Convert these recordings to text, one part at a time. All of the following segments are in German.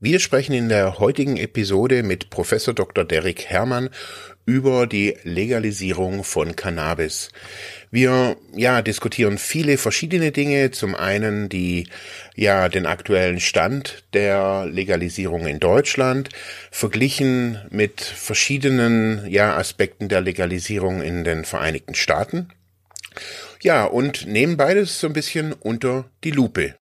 Wir sprechen in der heutigen Episode mit Professor Dr. Derek Herrmann über die Legalisierung von Cannabis. Wir ja diskutieren viele verschiedene Dinge. Zum einen die ja den aktuellen Stand der Legalisierung in Deutschland verglichen mit verschiedenen ja Aspekten der Legalisierung in den Vereinigten Staaten. Ja, und nehmen beides so ein bisschen unter die Lupe.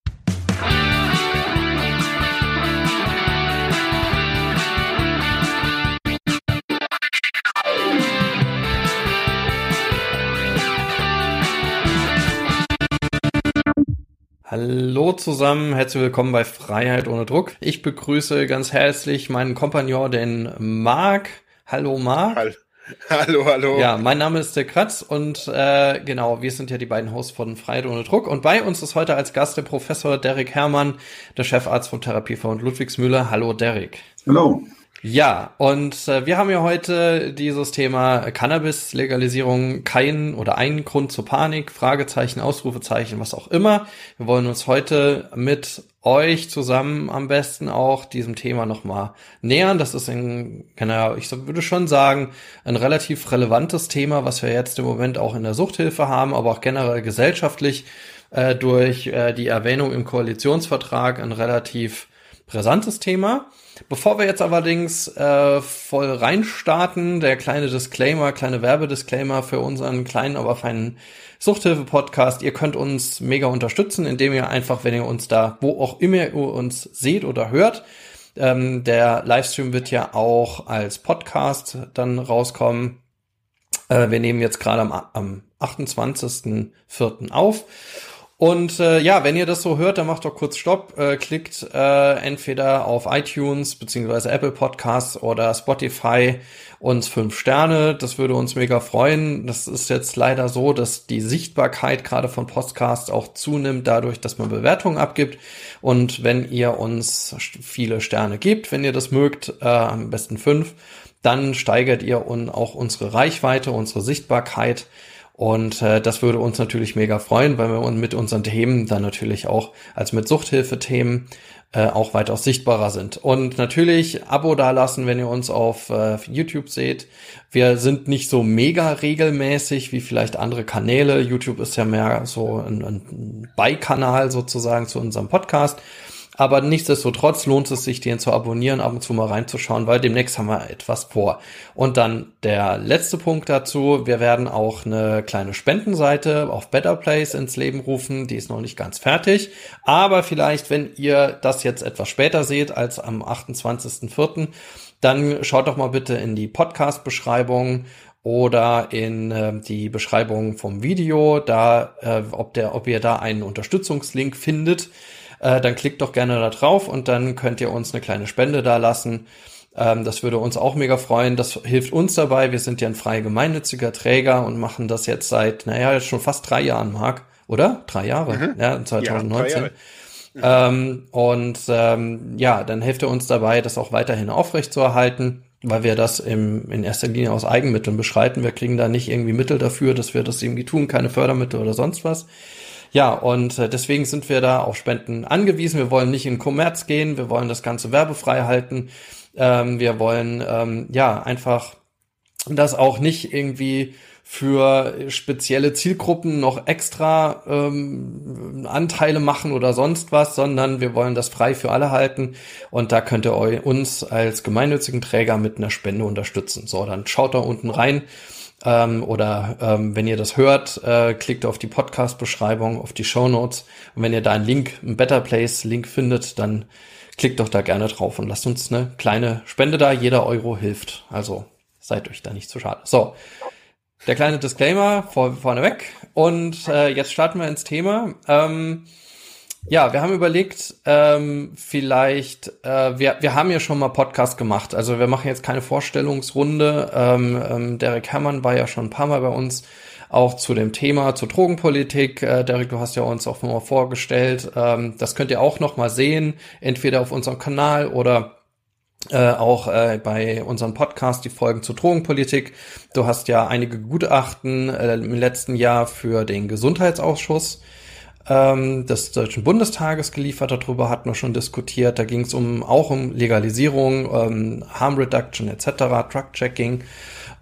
Hallo zusammen, herzlich willkommen bei Freiheit ohne Druck. Ich begrüße ganz herzlich meinen Kompagnon, den Marc. Hallo Marc. Hallo, hallo. Ja, mein Name ist der Kratz und äh, genau, wir sind ja die beiden Hosts von Freiheit ohne Druck. Und bei uns ist heute als Gast der Professor Derek Herrmann, der Chefarzt vom Therapiefonds Ludwigsmühle. Hallo Derek. Hallo. Ja, und äh, wir haben ja heute dieses Thema Cannabis-Legalisierung, kein oder ein Grund zur Panik, Fragezeichen, Ausrufezeichen, was auch immer. Wir wollen uns heute mit euch zusammen am besten auch diesem Thema nochmal nähern. Das ist ein, genau, ich würde schon sagen, ein relativ relevantes Thema, was wir jetzt im Moment auch in der Suchthilfe haben, aber auch generell gesellschaftlich äh, durch äh, die Erwähnung im Koalitionsvertrag ein relativ brisantes Thema. Bevor wir jetzt allerdings äh, voll reinstarten, der kleine Disclaimer, kleine Werbedisclaimer für unseren kleinen, aber feinen Suchthilfe-Podcast. Ihr könnt uns mega unterstützen, indem ihr einfach, wenn ihr uns da, wo auch immer ihr uns seht oder hört, ähm, der Livestream wird ja auch als Podcast dann rauskommen. Äh, wir nehmen jetzt gerade am, am 28.04. auf und äh, ja, wenn ihr das so hört, dann macht doch kurz Stopp, äh, klickt äh, entweder auf iTunes beziehungsweise Apple Podcasts oder Spotify uns fünf Sterne. Das würde uns mega freuen. Das ist jetzt leider so, dass die Sichtbarkeit gerade von Podcasts auch zunimmt, dadurch, dass man Bewertungen abgibt. Und wenn ihr uns viele Sterne gebt, wenn ihr das mögt, äh, am besten fünf, dann steigert ihr un auch unsere Reichweite, unsere Sichtbarkeit. Und äh, das würde uns natürlich mega freuen, weil wir mit unseren Themen dann natürlich auch als mit Suchthilfe-Themen äh, auch weitaus sichtbarer sind. Und natürlich Abo dalassen, wenn ihr uns auf äh, YouTube seht. Wir sind nicht so mega regelmäßig wie vielleicht andere Kanäle. YouTube ist ja mehr so ein, ein Beikanal sozusagen zu unserem Podcast. Aber nichtsdestotrotz lohnt es sich, den zu abonnieren, ab und zu mal reinzuschauen, weil demnächst haben wir etwas vor. Und dann der letzte Punkt dazu. Wir werden auch eine kleine Spendenseite auf Better Place ins Leben rufen. Die ist noch nicht ganz fertig. Aber vielleicht, wenn ihr das jetzt etwas später seht als am 28.04., dann schaut doch mal bitte in die Podcast-Beschreibung oder in äh, die Beschreibung vom Video, da äh, ob der, ob ihr da einen Unterstützungslink findet äh, dann klickt doch gerne da drauf und dann könnt ihr uns eine kleine Spende da lassen. Ähm, das würde uns auch mega freuen. Das hilft uns dabei. Wir sind ja ein frei gemeinnütziger Träger und machen das jetzt seit, naja, jetzt schon fast drei Jahren, Marc, oder? Drei Jahre, mhm. ja, 2019. Ja, ähm, und ähm, ja, dann hilft ihr uns dabei, das auch weiterhin aufrechtzuerhalten, weil wir das im, in erster Linie aus Eigenmitteln beschreiten. Wir kriegen da nicht irgendwie Mittel dafür, dass wir das irgendwie tun, keine Fördermittel oder sonst was. Ja, und äh, deswegen sind wir da auf Spenden angewiesen. Wir wollen nicht in Kommerz gehen, wir wollen das Ganze werbefrei halten. Ähm, wir wollen ähm, ja einfach das auch nicht irgendwie für spezielle Zielgruppen noch extra ähm, Anteile machen oder sonst was, sondern wir wollen das frei für alle halten und da könnt ihr uns als gemeinnützigen Träger mit einer Spende unterstützen. So, dann schaut da unten rein ähm, oder ähm, wenn ihr das hört, äh, klickt auf die Podcast-Beschreibung, auf die Show Notes. Und wenn ihr da einen Link, einen Better Place-Link findet, dann klickt doch da gerne drauf und lasst uns eine kleine Spende da. Jeder Euro hilft. Also seid euch da nicht zu schade. So, der kleine Disclaimer vor, vorneweg. Und äh, jetzt starten wir ins Thema. Ähm, ja, wir haben überlegt, ähm, vielleicht, äh, wir, wir haben ja schon mal Podcast gemacht, also wir machen jetzt keine Vorstellungsrunde. Ähm, ähm, Derek Herrmann war ja schon ein paar Mal bei uns, auch zu dem Thema, zur Drogenpolitik. Äh, Derek, du hast ja uns auch mal vorgestellt. Ähm, das könnt ihr auch noch mal sehen, entweder auf unserem Kanal oder äh, auch äh, bei unserem Podcast die Folgen zur Drogenpolitik. Du hast ja einige Gutachten äh, im letzten Jahr für den Gesundheitsausschuss ähm, des Deutschen Bundestages geliefert. Darüber hatten wir schon diskutiert. Da ging es um auch um Legalisierung, ähm, Harm Reduction etc., Truck Checking.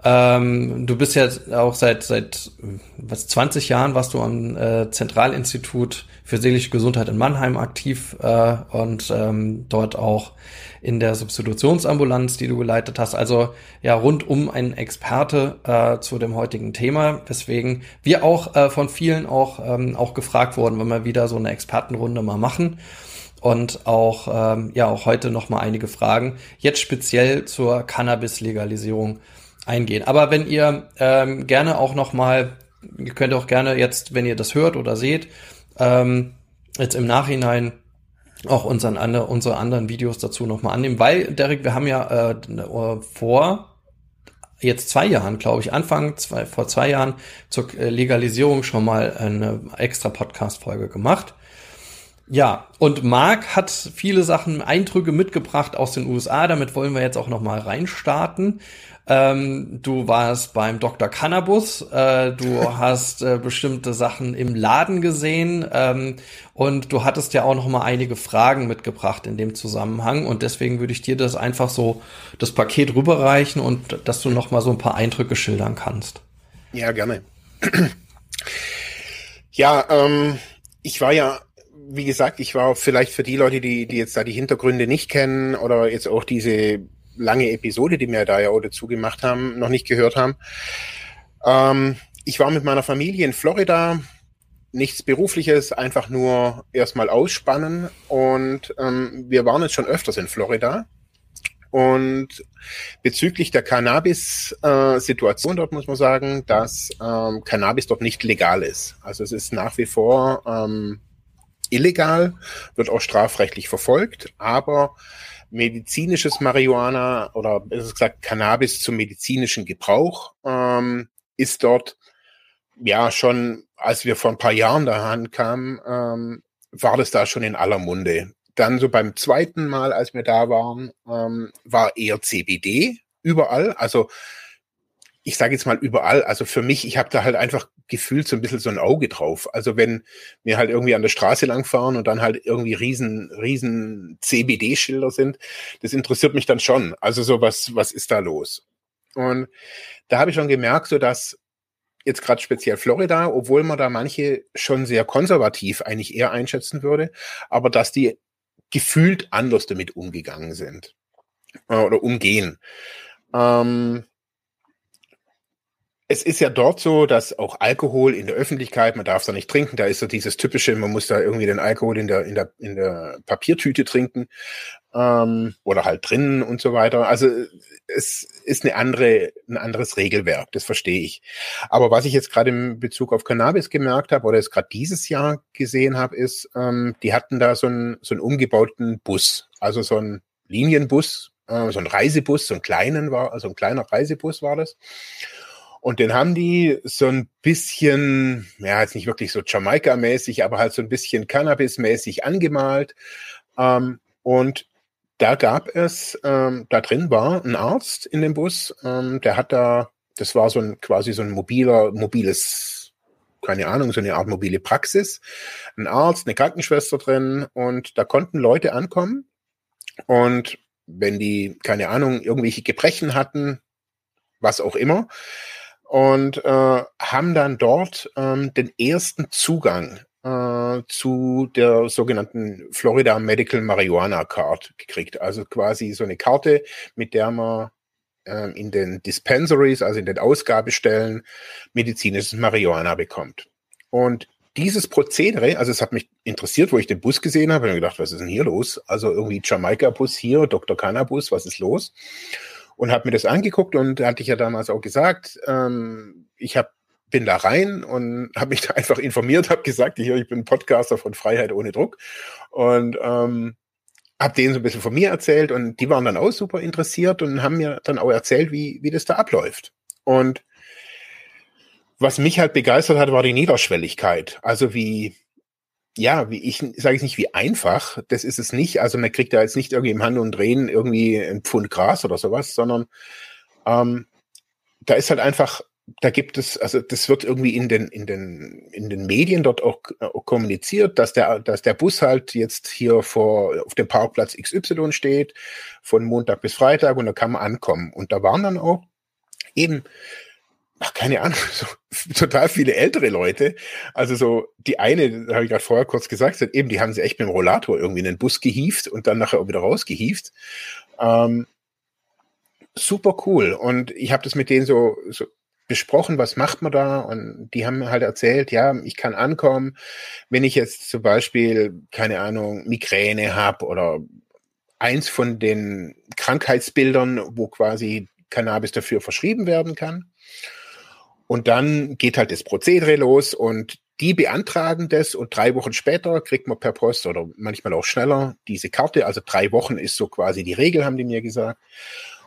Ähm, du bist ja auch seit seit was 20 Jahren warst du am äh, Zentralinstitut für seelische Gesundheit in Mannheim aktiv äh, und ähm, dort auch in der Substitutionsambulanz, die du geleitet hast. Also ja, rundum ein Experte äh, zu dem heutigen Thema, weswegen wir auch äh, von vielen auch, ähm, auch gefragt wurden, wenn wir wieder so eine Expertenrunde mal machen. Und auch, ähm, ja, auch heute noch mal einige Fragen, jetzt speziell zur Cannabis-Legalisierung eingehen. Aber wenn ihr ähm, gerne auch noch mal, ihr könnt auch gerne jetzt, wenn ihr das hört oder seht, ähm, jetzt im Nachhinein auch unseren andere, unsere anderen Videos dazu nochmal annehmen, weil, Derek, wir haben ja äh, vor jetzt zwei Jahren, glaube ich, Anfang zwei, vor zwei Jahren zur Legalisierung schon mal eine extra Podcast-Folge gemacht. Ja, und Marc hat viele Sachen, Eindrücke mitgebracht aus den USA. Damit wollen wir jetzt auch noch mal reinstarten. Ähm, du warst beim Dr. Cannabis, äh, du hast äh, bestimmte Sachen im Laden gesehen ähm, und du hattest ja auch noch mal einige Fragen mitgebracht in dem Zusammenhang und deswegen würde ich dir das einfach so das Paket rüberreichen und dass du noch mal so ein paar Eindrücke schildern kannst. Ja, gerne. ja, ähm, ich war ja wie gesagt, ich war vielleicht für die Leute, die, die jetzt da die Hintergründe nicht kennen oder jetzt auch diese lange Episode, die wir da ja auch dazu gemacht haben, noch nicht gehört haben. Ähm, ich war mit meiner Familie in Florida, nichts Berufliches, einfach nur erstmal ausspannen und ähm, wir waren jetzt schon öfters in Florida. Und bezüglich der Cannabis-Situation äh, dort muss man sagen, dass ähm, Cannabis dort nicht legal ist. Also es ist nach wie vor ähm, illegal, wird auch strafrechtlich verfolgt, aber medizinisches Marihuana oder besser gesagt Cannabis zum medizinischen Gebrauch ähm, ist dort ja schon, als wir vor ein paar Jahren da ankamen, ähm, war das da schon in aller Munde. Dann so beim zweiten Mal, als wir da waren, ähm, war eher CBD überall. Also ich sage jetzt mal überall, also für mich, ich habe da halt einfach gefühlt so ein bisschen so ein Auge drauf. Also wenn wir halt irgendwie an der Straße langfahren und dann halt irgendwie riesen, riesen CBD-Schilder sind, das interessiert mich dann schon. Also so was, was ist da los? Und da habe ich schon gemerkt, so dass jetzt gerade speziell Florida, obwohl man da manche schon sehr konservativ eigentlich eher einschätzen würde, aber dass die gefühlt anders damit umgegangen sind äh, oder umgehen. Ähm, es ist ja dort so, dass auch Alkohol in der Öffentlichkeit, man darf da nicht trinken, da ist so dieses typische, man muss da irgendwie den Alkohol in der, in der, in der Papiertüte trinken ähm, oder halt drinnen und so weiter. Also es ist eine andere, ein anderes Regelwerk, das verstehe ich. Aber was ich jetzt gerade im Bezug auf Cannabis gemerkt habe oder jetzt gerade dieses Jahr gesehen habe, ist, ähm, die hatten da so einen, so einen umgebauten Bus, also so ein Linienbus, äh, so ein Reisebus, so einen kleinen war, also ein kleiner Reisebus war das. Und den haben die so ein bisschen, ja, jetzt nicht wirklich so Jamaika-mäßig, aber halt so ein bisschen Cannabis-mäßig angemalt. Ähm, und da gab es, ähm, da drin war ein Arzt in dem Bus, ähm, der hat da, das war so ein quasi so ein mobiler, mobiles, keine Ahnung, so eine Art mobile Praxis. Ein Arzt, eine Krankenschwester drin und da konnten Leute ankommen und wenn die, keine Ahnung, irgendwelche Gebrechen hatten, was auch immer, und äh, haben dann dort ähm, den ersten Zugang äh, zu der sogenannten Florida Medical Marijuana Card gekriegt. Also quasi so eine Karte, mit der man äh, in den Dispensaries, also in den Ausgabestellen, medizinisches Marihuana bekommt. Und dieses Prozedere, also es hat mich interessiert, wo ich den Bus gesehen habe, habe ich gedacht, was ist denn hier los? Also irgendwie Jamaika-Bus hier, Dr. Cannabis, was ist los? Und habe mir das angeguckt und hatte ich ja damals auch gesagt, ähm, ich hab, bin da rein und habe mich da einfach informiert, habe gesagt, hier, ich bin Podcaster von Freiheit ohne Druck und ähm, habe denen so ein bisschen von mir erzählt und die waren dann auch super interessiert und haben mir dann auch erzählt, wie, wie das da abläuft. Und was mich halt begeistert hat, war die Niederschwelligkeit. Also wie, ja, wie ich sage ich nicht wie einfach, das ist es nicht. Also man kriegt da jetzt nicht irgendwie im Hand und Drehen irgendwie ein Pfund Gras oder sowas, sondern ähm, da ist halt einfach da gibt es, also das wird irgendwie in den, in den, in den Medien dort auch, auch kommuniziert, dass der, dass der Bus halt jetzt hier vor, auf dem Parkplatz XY steht, von Montag bis Freitag und da kann man ankommen. Und da waren dann auch eben, ach, keine Ahnung, so total viele ältere Leute. Also so die eine, habe ich gerade vorher kurz gesagt, eben, die haben sie echt mit dem Rollator irgendwie in den Bus gehievt und dann nachher auch wieder rausgehievt. Ähm, super cool. Und ich habe das mit denen so, so besprochen, was macht man da? Und die haben halt erzählt, ja, ich kann ankommen, wenn ich jetzt zum Beispiel, keine Ahnung, Migräne habe oder eins von den Krankheitsbildern, wo quasi Cannabis dafür verschrieben werden kann. Und dann geht halt das Prozedere los und die beantragen das und drei Wochen später kriegt man per Post oder manchmal auch schneller diese Karte. Also drei Wochen ist so quasi die Regel, haben die mir gesagt.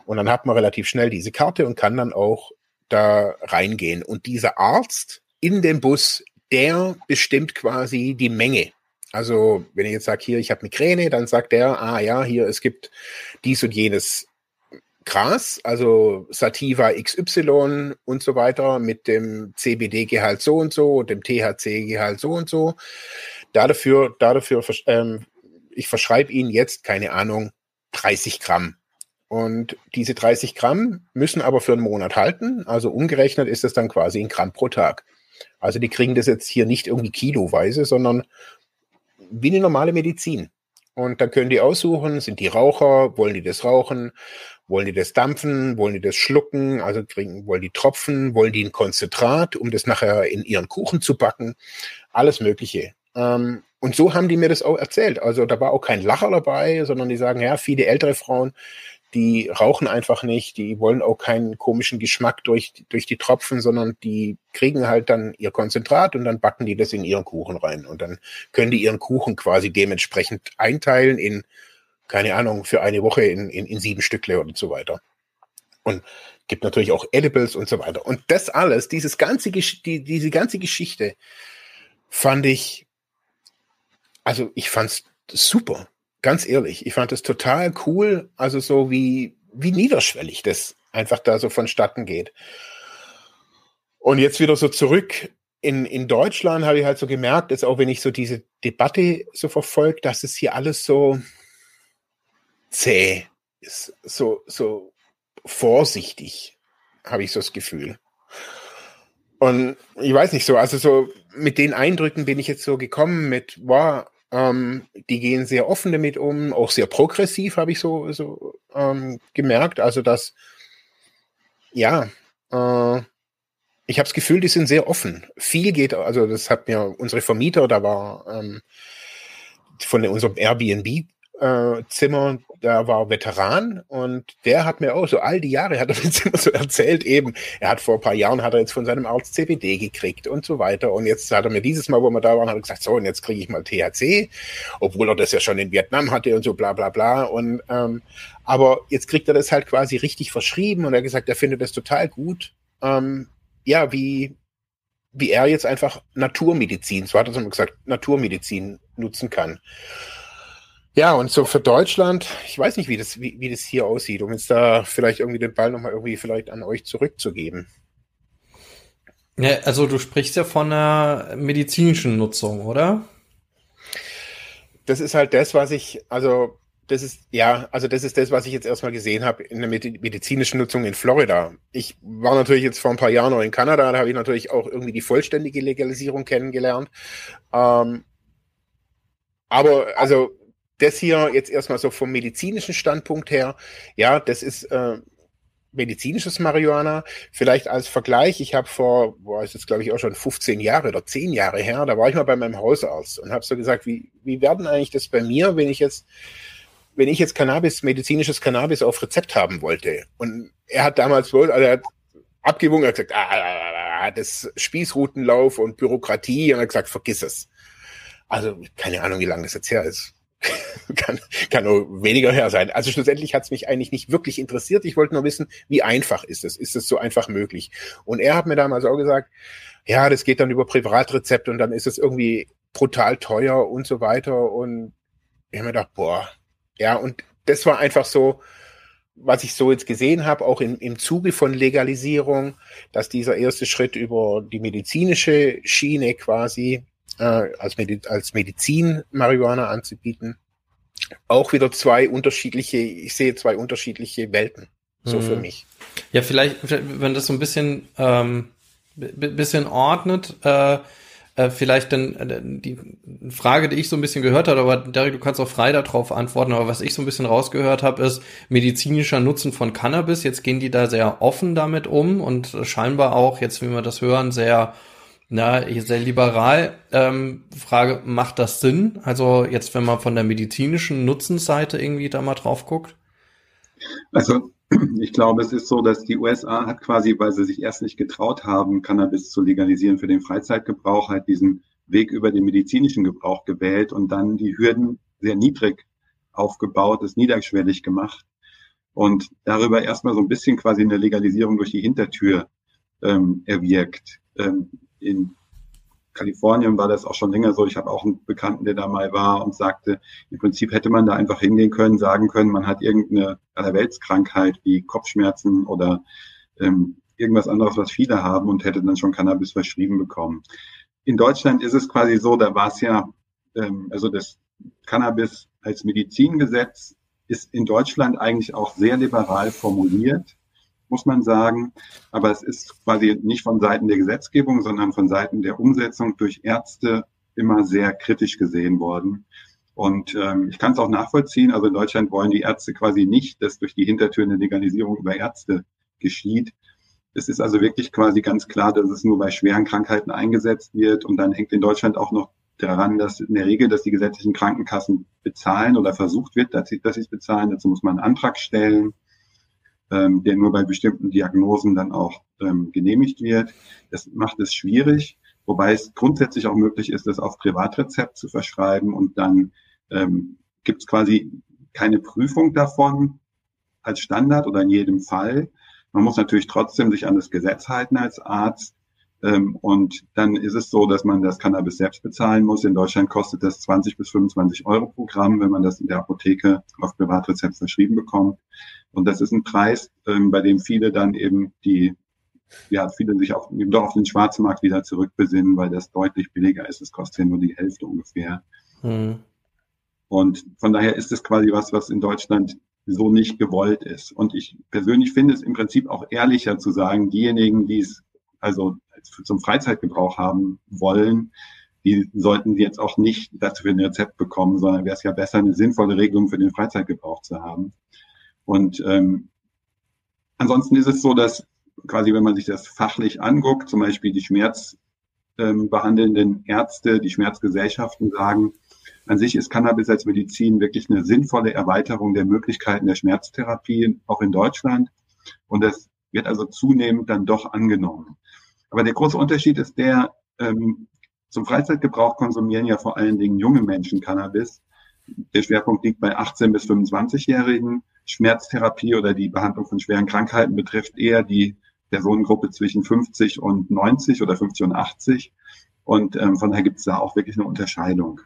Und dann hat man relativ schnell diese Karte und kann dann auch da reingehen. Und dieser Arzt in dem Bus, der bestimmt quasi die Menge. Also wenn ich jetzt sage, hier, ich habe Migräne, dann sagt der, ah ja, hier, es gibt dies und jenes Gras, also Sativa XY und so weiter mit dem CBD-Gehalt so und so und dem THC-Gehalt so und so. Dafür, dafür, ähm, ich verschreibe Ihnen jetzt, keine Ahnung, 30 Gramm und diese 30 Gramm müssen aber für einen Monat halten. Also umgerechnet ist das dann quasi ein Gramm pro Tag. Also die kriegen das jetzt hier nicht irgendwie kiloweise, sondern wie eine normale Medizin. Und da können die aussuchen, sind die Raucher, wollen die das rauchen, wollen die das dampfen, wollen die das schlucken, also kriegen, wollen die Tropfen, wollen die ein Konzentrat, um das nachher in ihren Kuchen zu backen, alles Mögliche. Ähm, und so haben die mir das auch erzählt. Also da war auch kein Lacher dabei, sondern die sagen, ja, viele ältere Frauen, die rauchen einfach nicht, die wollen auch keinen komischen Geschmack durch, durch die Tropfen, sondern die kriegen halt dann ihr Konzentrat und dann backen die das in ihren Kuchen rein. Und dann können die ihren Kuchen quasi dementsprechend einteilen in, keine Ahnung, für eine Woche in, in, in sieben Stückle und so weiter. Und gibt natürlich auch Edibles und so weiter. Und das alles, dieses ganze, die, diese ganze Geschichte fand ich, also ich fand's super ganz ehrlich, ich fand es total cool, also so wie, wie niederschwellig das einfach da so vonstatten geht. Und jetzt wieder so zurück in, in Deutschland habe ich halt so gemerkt, dass auch wenn ich so diese Debatte so verfolge, dass es hier alles so zäh so, so vorsichtig, habe ich so das Gefühl. Und ich weiß nicht so, also so mit den Eindrücken bin ich jetzt so gekommen mit, wow, ähm, die gehen sehr offen damit um, auch sehr progressiv, habe ich so, so ähm, gemerkt. Also, dass, ja, äh, ich habe das Gefühl, die sind sehr offen. Viel geht, also das hat mir unsere Vermieter, da war ähm, von unserem Airbnb äh, da war Veteran und der hat mir auch so all die Jahre hat er mir immer so erzählt eben, er hat vor ein paar Jahren hat er jetzt von seinem Arzt CBD gekriegt und so weiter und jetzt hat er mir dieses Mal, wo wir da waren, hat er gesagt, so und jetzt kriege ich mal THC, obwohl er das ja schon in Vietnam hatte und so bla bla bla und ähm, aber jetzt kriegt er das halt quasi richtig verschrieben und er hat gesagt, er findet das total gut, ähm, ja, wie wie er jetzt einfach Naturmedizin, so hat er so gesagt, Naturmedizin nutzen kann. Ja, und so für Deutschland, ich weiß nicht, wie das, wie, wie das hier aussieht, um jetzt da vielleicht irgendwie den Ball nochmal irgendwie vielleicht an euch zurückzugeben. Ja, also du sprichst ja von einer medizinischen Nutzung, oder? Das ist halt das, was ich, also das ist, ja, also das ist das, was ich jetzt erstmal gesehen habe in der medizinischen Nutzung in Florida. Ich war natürlich jetzt vor ein paar Jahren noch in Kanada, da habe ich natürlich auch irgendwie die vollständige Legalisierung kennengelernt. Ähm, aber also das hier jetzt erstmal so vom medizinischen Standpunkt her, ja, das ist äh, medizinisches Marihuana. Vielleicht als Vergleich, ich habe vor, boah, ist jetzt glaube ich auch schon 15 Jahre oder 10 Jahre her, da war ich mal bei meinem Hausarzt und habe so gesagt, wie, wie werden eigentlich das bei mir, wenn ich jetzt wenn ich jetzt Cannabis, medizinisches Cannabis auf Rezept haben wollte. Und er hat damals wohl, also er hat abgewogen, er hat gesagt, ah, ah, ah, ah das Spießrutenlauf und Bürokratie, und er hat gesagt, vergiss es. Also, keine Ahnung, wie lange das jetzt her ist. kann, kann nur weniger her sein. Also schlussendlich hat es mich eigentlich nicht wirklich interessiert. Ich wollte nur wissen, wie einfach ist es? Ist es so einfach möglich? Und er hat mir damals auch gesagt, ja, das geht dann über Privatrezept und dann ist es irgendwie brutal teuer und so weiter. Und ich habe mir gedacht, boah, ja, und das war einfach so, was ich so jetzt gesehen habe, auch im, im Zuge von Legalisierung, dass dieser erste Schritt über die medizinische Schiene quasi äh, als, Medi als Medizin Marihuana anzubieten, auch wieder zwei unterschiedliche, ich sehe zwei unterschiedliche Welten, so mhm. für mich. Ja, vielleicht, wenn das so ein bisschen, ähm, bisschen ordnet, äh, äh, vielleicht dann äh, die Frage, die ich so ein bisschen gehört habe, aber Derek, du kannst auch frei darauf antworten, aber was ich so ein bisschen rausgehört habe, ist medizinischer Nutzen von Cannabis. Jetzt gehen die da sehr offen damit um und scheinbar auch, jetzt wie wir das hören, sehr na, sehr liberal. Ähm, Frage, macht das Sinn? Also jetzt, wenn man von der medizinischen Nutzensseite irgendwie da mal drauf guckt? Also ich glaube, es ist so, dass die USA hat quasi, weil sie sich erst nicht getraut haben, Cannabis zu legalisieren für den Freizeitgebrauch, halt diesen Weg über den medizinischen Gebrauch gewählt und dann die Hürden sehr niedrig aufgebaut, es niederschwellig gemacht und darüber erstmal so ein bisschen quasi eine Legalisierung durch die Hintertür ähm, erwirkt. Ähm, in Kalifornien war das auch schon länger so. Ich habe auch einen Bekannten, der da mal war und sagte, im Prinzip hätte man da einfach hingehen können, sagen können, man hat irgendeine Allerweltskrankheit wie Kopfschmerzen oder ähm, irgendwas anderes, was viele haben und hätte dann schon Cannabis verschrieben bekommen. In Deutschland ist es quasi so, da war es ja, ähm, also das Cannabis als Medizingesetz ist in Deutschland eigentlich auch sehr liberal formuliert muss man sagen. Aber es ist quasi nicht von Seiten der Gesetzgebung, sondern von Seiten der Umsetzung durch Ärzte immer sehr kritisch gesehen worden. Und ähm, ich kann es auch nachvollziehen. Also in Deutschland wollen die Ärzte quasi nicht, dass durch die Hintertür eine Legalisierung über Ärzte geschieht. Es ist also wirklich quasi ganz klar, dass es nur bei schweren Krankheiten eingesetzt wird. Und dann hängt in Deutschland auch noch daran, dass in der Regel, dass die gesetzlichen Krankenkassen bezahlen oder versucht wird, dass sie, dass sie es bezahlen. Dazu muss man einen Antrag stellen ähm, der nur bei bestimmten Diagnosen dann auch ähm, genehmigt wird. Das macht es schwierig, wobei es grundsätzlich auch möglich ist, das auf Privatrezept zu verschreiben und dann ähm, gibt es quasi keine Prüfung davon als Standard oder in jedem Fall. Man muss natürlich trotzdem sich an das Gesetz halten als Arzt. Ähm, und dann ist es so, dass man das Cannabis selbst bezahlen muss. In Deutschland kostet das 20 bis 25 Euro pro Gramm, wenn man das in der Apotheke auf Privatrezept verschrieben bekommt. Und das ist ein Preis, ähm, bei dem viele dann eben die, ja, viele sich auf, eben doch auf den Schwarzmarkt wieder zurückbesinnen, weil das deutlich billiger ist. Es kostet ja nur die Hälfte ungefähr. Mhm. Und von daher ist es quasi was, was in Deutschland so nicht gewollt ist. Und ich persönlich finde es im Prinzip auch ehrlicher zu sagen, diejenigen, die es also zum Freizeitgebrauch haben wollen, die sollten jetzt auch nicht dafür ein Rezept bekommen, sondern wäre es ja besser, eine sinnvolle Regelung für den Freizeitgebrauch zu haben. Und ähm, ansonsten ist es so, dass quasi, wenn man sich das fachlich anguckt, zum Beispiel die schmerzbehandelnden ähm, Ärzte, die Schmerzgesellschaften sagen, an sich ist Cannabis als Medizin wirklich eine sinnvolle Erweiterung der Möglichkeiten der Schmerztherapie, auch in Deutschland. Und das wird also zunehmend dann doch angenommen. Aber der große Unterschied ist der, ähm, zum Freizeitgebrauch konsumieren ja vor allen Dingen junge Menschen Cannabis. Der Schwerpunkt liegt bei 18 bis 25-Jährigen. Schmerztherapie oder die Behandlung von schweren Krankheiten betrifft eher die Personengruppe zwischen 50 und 90 oder 50 und 80. Und ähm, von daher gibt es da auch wirklich eine Unterscheidung.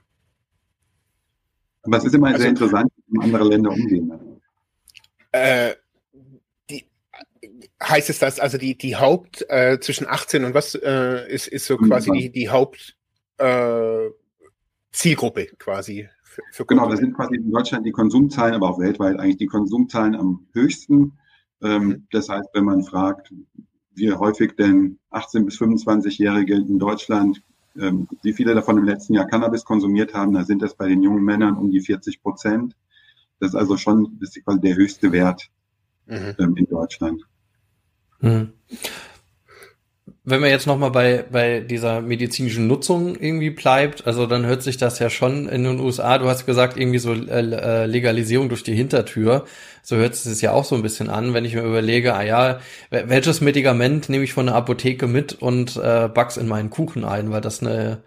Aber es ist immer also, sehr interessant, wie andere Länder umgehen. Äh, die, heißt es das, also die, die Haupt äh, zwischen 18 und was äh, ist, ist so quasi die, die Haupt äh, Zielgruppe quasi für, für genau, da sind quasi in Deutschland die Konsumzahlen, aber auch weltweit eigentlich die Konsumzahlen am höchsten. Ähm, mhm. Das heißt, wenn man fragt, wie häufig denn 18- bis 25-Jährige in Deutschland, ähm, wie viele davon im letzten Jahr Cannabis konsumiert haben, da sind das bei den jungen Männern um die 40 Prozent. Das ist also schon das ist quasi der höchste Wert mhm. ähm, in Deutschland. Mhm wenn man jetzt nochmal bei, bei dieser medizinischen Nutzung irgendwie bleibt, also dann hört sich das ja schon in den USA, du hast gesagt, irgendwie so äh, äh, Legalisierung durch die Hintertür, so hört es sich ja auch so ein bisschen an, wenn ich mir überlege, ah ja, welches Medikament nehme ich von der Apotheke mit und äh, back's in meinen Kuchen ein, weil das eine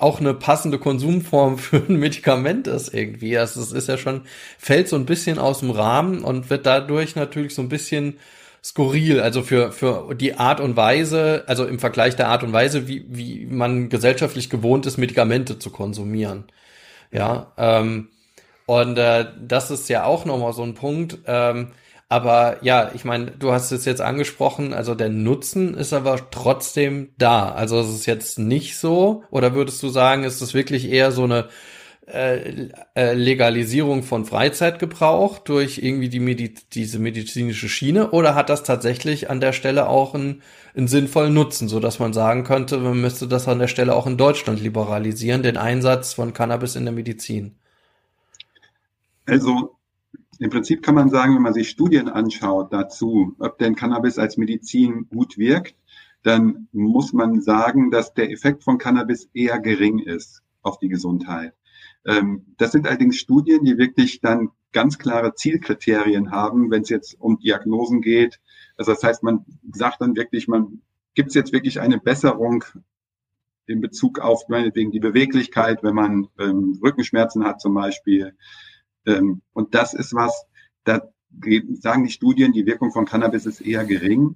auch eine passende Konsumform für ein Medikament ist irgendwie. Also es ist ja schon, fällt so ein bisschen aus dem Rahmen und wird dadurch natürlich so ein bisschen skurril, also für, für die Art und Weise, also im Vergleich der Art und Weise, wie, wie man gesellschaftlich gewohnt ist, Medikamente zu konsumieren. Ja, ähm, und äh, das ist ja auch nochmal so ein Punkt. Ähm, Aber ja, ich meine, du hast es jetzt angesprochen, also der Nutzen ist aber trotzdem da. Also es ist jetzt nicht so, oder würdest du sagen, ist es wirklich eher so eine äh, äh, Legalisierung von Freizeitgebrauch durch irgendwie die Mediz diese medizinische Schiene oder hat das tatsächlich an der Stelle auch einen, einen sinnvollen Nutzen, so dass man sagen könnte, man müsste das an der Stelle auch in Deutschland liberalisieren, den Einsatz von Cannabis in der Medizin? Also im Prinzip kann man sagen, wenn man sich Studien anschaut dazu, ob denn Cannabis als Medizin gut wirkt, dann muss man sagen, dass der Effekt von Cannabis eher gering ist auf die Gesundheit. Ähm, das sind allerdings Studien, die wirklich dann ganz klare Zielkriterien haben, wenn es jetzt um Diagnosen geht. Also das heißt, man sagt dann wirklich, man gibt es jetzt wirklich eine Besserung in Bezug auf meinetwegen die Beweglichkeit, wenn man ähm, Rückenschmerzen hat zum Beispiel. Ähm, und das ist was, da sagen die Studien, die Wirkung von Cannabis ist eher gering.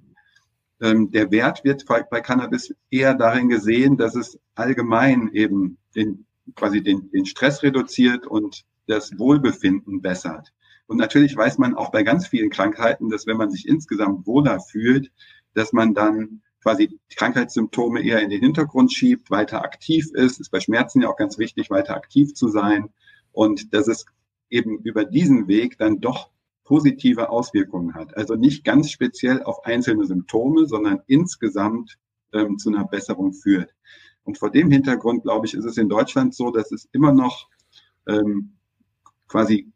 Ähm, der Wert wird bei, bei Cannabis eher darin gesehen, dass es allgemein eben den quasi den, den Stress reduziert und das Wohlbefinden bessert. Und natürlich weiß man auch bei ganz vielen Krankheiten, dass wenn man sich insgesamt wohler fühlt, dass man dann quasi Krankheitssymptome eher in den Hintergrund schiebt, weiter aktiv ist. Ist bei Schmerzen ja auch ganz wichtig, weiter aktiv zu sein. Und dass es eben über diesen Weg dann doch positive Auswirkungen hat. Also nicht ganz speziell auf einzelne Symptome, sondern insgesamt ähm, zu einer Besserung führt. Und vor dem Hintergrund, glaube ich, ist es in Deutschland so, dass es immer noch ähm, quasi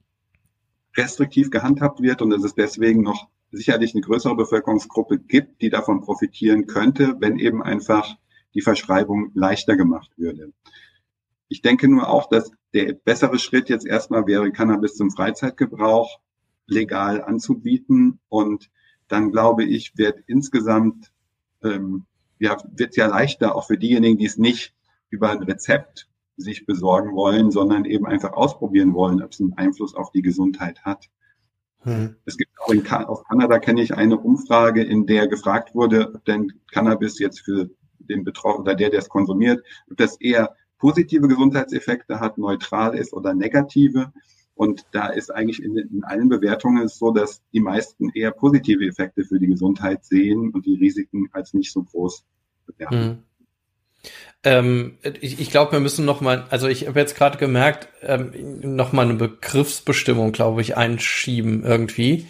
restriktiv gehandhabt wird und dass es deswegen noch sicherlich eine größere Bevölkerungsgruppe gibt, die davon profitieren könnte, wenn eben einfach die Verschreibung leichter gemacht würde. Ich denke nur auch, dass der bessere Schritt jetzt erstmal wäre, Cannabis zum Freizeitgebrauch legal anzubieten. Und dann glaube ich, wird insgesamt ähm, ja, wird ja leichter, auch für diejenigen, die es nicht über ein Rezept sich besorgen wollen, sondern eben einfach ausprobieren wollen, ob es einen Einfluss auf die Gesundheit hat. Hm. Es gibt auch in aus Kanada kenne ich eine Umfrage, in der gefragt wurde, ob denn Cannabis jetzt für den Betroffenen oder der, der es konsumiert, ob das eher positive Gesundheitseffekte hat, neutral ist oder negative. Und da ist eigentlich in, in allen Bewertungen so, dass die meisten eher positive Effekte für die Gesundheit sehen und die Risiken als nicht so groß bewerten. Mhm. Ähm, ich, ich glaube, wir müssen noch mal, also ich habe jetzt gerade gemerkt, ähm, noch mal eine Begriffsbestimmung, glaube ich, einschieben irgendwie,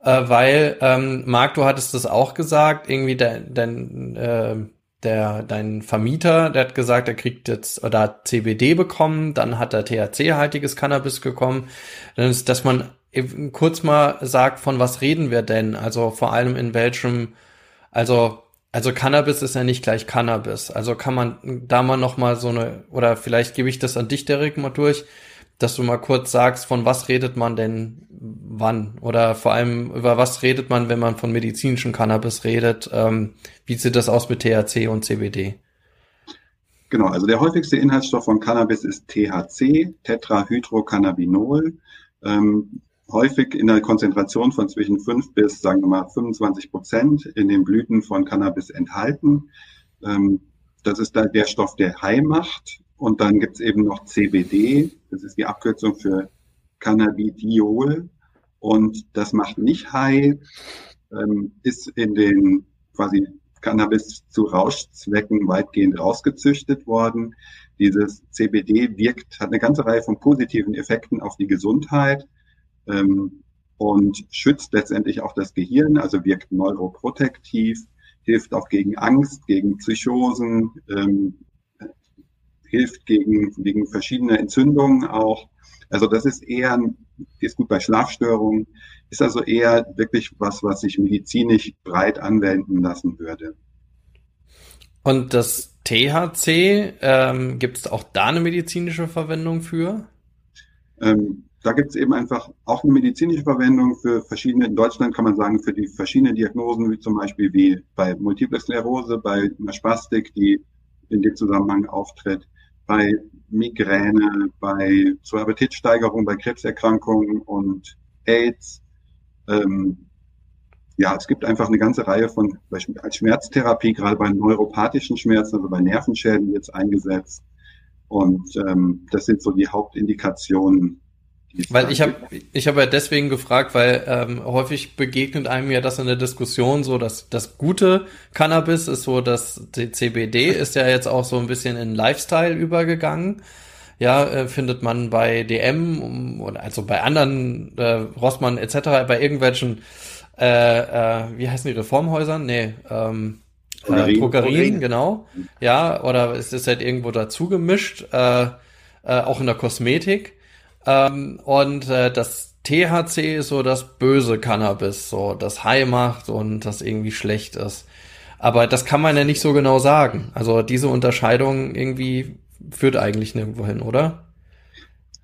äh, weil ähm, Marc, du hattest das auch gesagt, irgendwie dein, dein äh, der, dein Vermieter, der hat gesagt, er kriegt jetzt oder hat CBD bekommen, dann hat er THC-haltiges Cannabis bekommen. Dann ist, dass man eben kurz mal sagt, von was reden wir denn? Also vor allem in welchem, also also Cannabis ist ja nicht gleich Cannabis. Also kann man da mal noch mal so eine oder vielleicht gebe ich das an dich Derek mal durch dass du mal kurz sagst, von was redet man denn wann? Oder vor allem, über was redet man, wenn man von medizinischem Cannabis redet? Ähm, wie sieht das aus mit THC und CBD? Genau, also der häufigste Inhaltsstoff von Cannabis ist THC, Tetrahydrocannabinol. Ähm, häufig in der Konzentration von zwischen 5 bis, sagen wir mal, 25 Prozent in den Blüten von Cannabis enthalten. Ähm, das ist der Stoff, der high macht. Und dann gibt's eben noch CBD, das ist die Abkürzung für Cannabidiol. Und das macht nicht high, ähm, ist in den quasi Cannabis zu Rauschzwecken weitgehend rausgezüchtet worden. Dieses CBD wirkt, hat eine ganze Reihe von positiven Effekten auf die Gesundheit ähm, und schützt letztendlich auch das Gehirn, also wirkt neuroprotektiv, hilft auch gegen Angst, gegen Psychosen, ähm, hilft gegen, gegen verschiedene Entzündungen auch. Also das ist eher, ist gut bei Schlafstörungen, ist also eher wirklich was, was sich medizinisch breit anwenden lassen würde. Und das THC, ähm, gibt es auch da eine medizinische Verwendung für? Ähm, da gibt es eben einfach auch eine medizinische Verwendung für verschiedene, in Deutschland kann man sagen, für die verschiedenen Diagnosen, wie zum Beispiel wie bei Multiple Sklerose, bei einer Spastik, die in dem Zusammenhang auftritt bei Migräne, bei zur Appetitsteigerung, bei Krebserkrankungen und AIDS. Ähm, ja, es gibt einfach eine ganze Reihe von, als Schmerztherapie, gerade bei neuropathischen Schmerzen, also bei Nervenschäden jetzt eingesetzt. Und ähm, das sind so die Hauptindikationen, Weil ich habe ich habe ja deswegen gefragt, weil ähm, häufig begegnet einem ja das in der Diskussion so, dass das gute Cannabis ist so, dass die CBD ist ja jetzt auch so ein bisschen in Lifestyle übergegangen. Ja, äh, findet man bei DM oder also bei anderen äh, Rossmann etc. bei irgendwelchen äh, äh, wie heißen die Reformhäusern? Nee, ähm, Drogerien, äh, Drogerien, genau. Ja, oder es ist halt irgendwo dazu gemischt, äh, äh, auch in der Kosmetik. Ähm, und äh, das THC ist so das böse Cannabis, so das High macht und das irgendwie schlecht ist. Aber das kann man ja nicht so genau sagen. Also diese Unterscheidung irgendwie führt eigentlich nirgendwo hin, oder?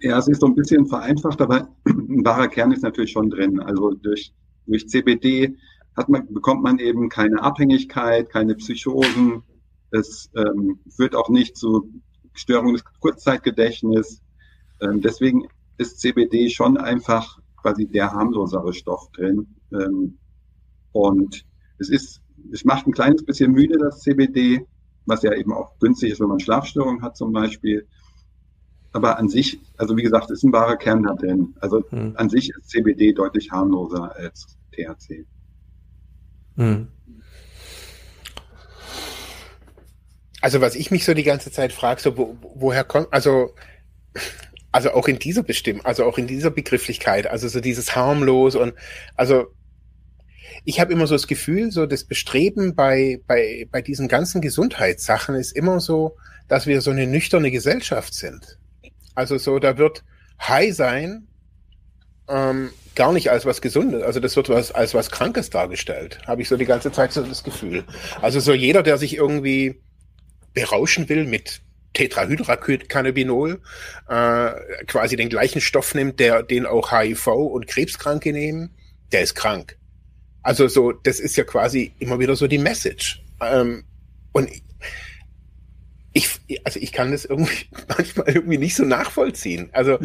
Ja, es ist so ein bisschen vereinfacht, aber ein wahrer Kern ist natürlich schon drin. Also durch, durch CBD hat man, bekommt man eben keine Abhängigkeit, keine Psychosen. Es ähm, führt auch nicht zu Störungen des Kurzzeitgedächtnisses. Ähm, deswegen ist CBD schon einfach quasi der harmlosere Stoff drin. Ähm, und es ist, es macht ein kleines bisschen müde, das CBD, was ja eben auch günstig ist, wenn man Schlafstörungen hat zum Beispiel. Aber an sich, also wie gesagt, ist ein wahrer Kern da drin. Also hm. an sich ist CBD deutlich harmloser als THC. Hm. Also was ich mich so die ganze Zeit frage, so wo, woher kommt, also also auch in dieser Bestimmung, also auch in dieser Begrifflichkeit, also so dieses harmlos und also ich habe immer so das Gefühl, so das Bestreben bei, bei, bei diesen ganzen Gesundheitssachen ist immer so, dass wir so eine nüchterne Gesellschaft sind. Also so, da wird High sein ähm, gar nicht als was Gesundes, also das wird was, als was Krankes dargestellt, habe ich so die ganze Zeit so das Gefühl. Also so jeder, der sich irgendwie berauschen will mit Tetrahydrocannabinol, äh, quasi den gleichen Stoff nimmt, der den auch HIV und Krebskranke nehmen, der ist krank. Also so, das ist ja quasi immer wieder so die Message. Ähm, und ich, also ich kann das irgendwie manchmal irgendwie nicht so nachvollziehen. Also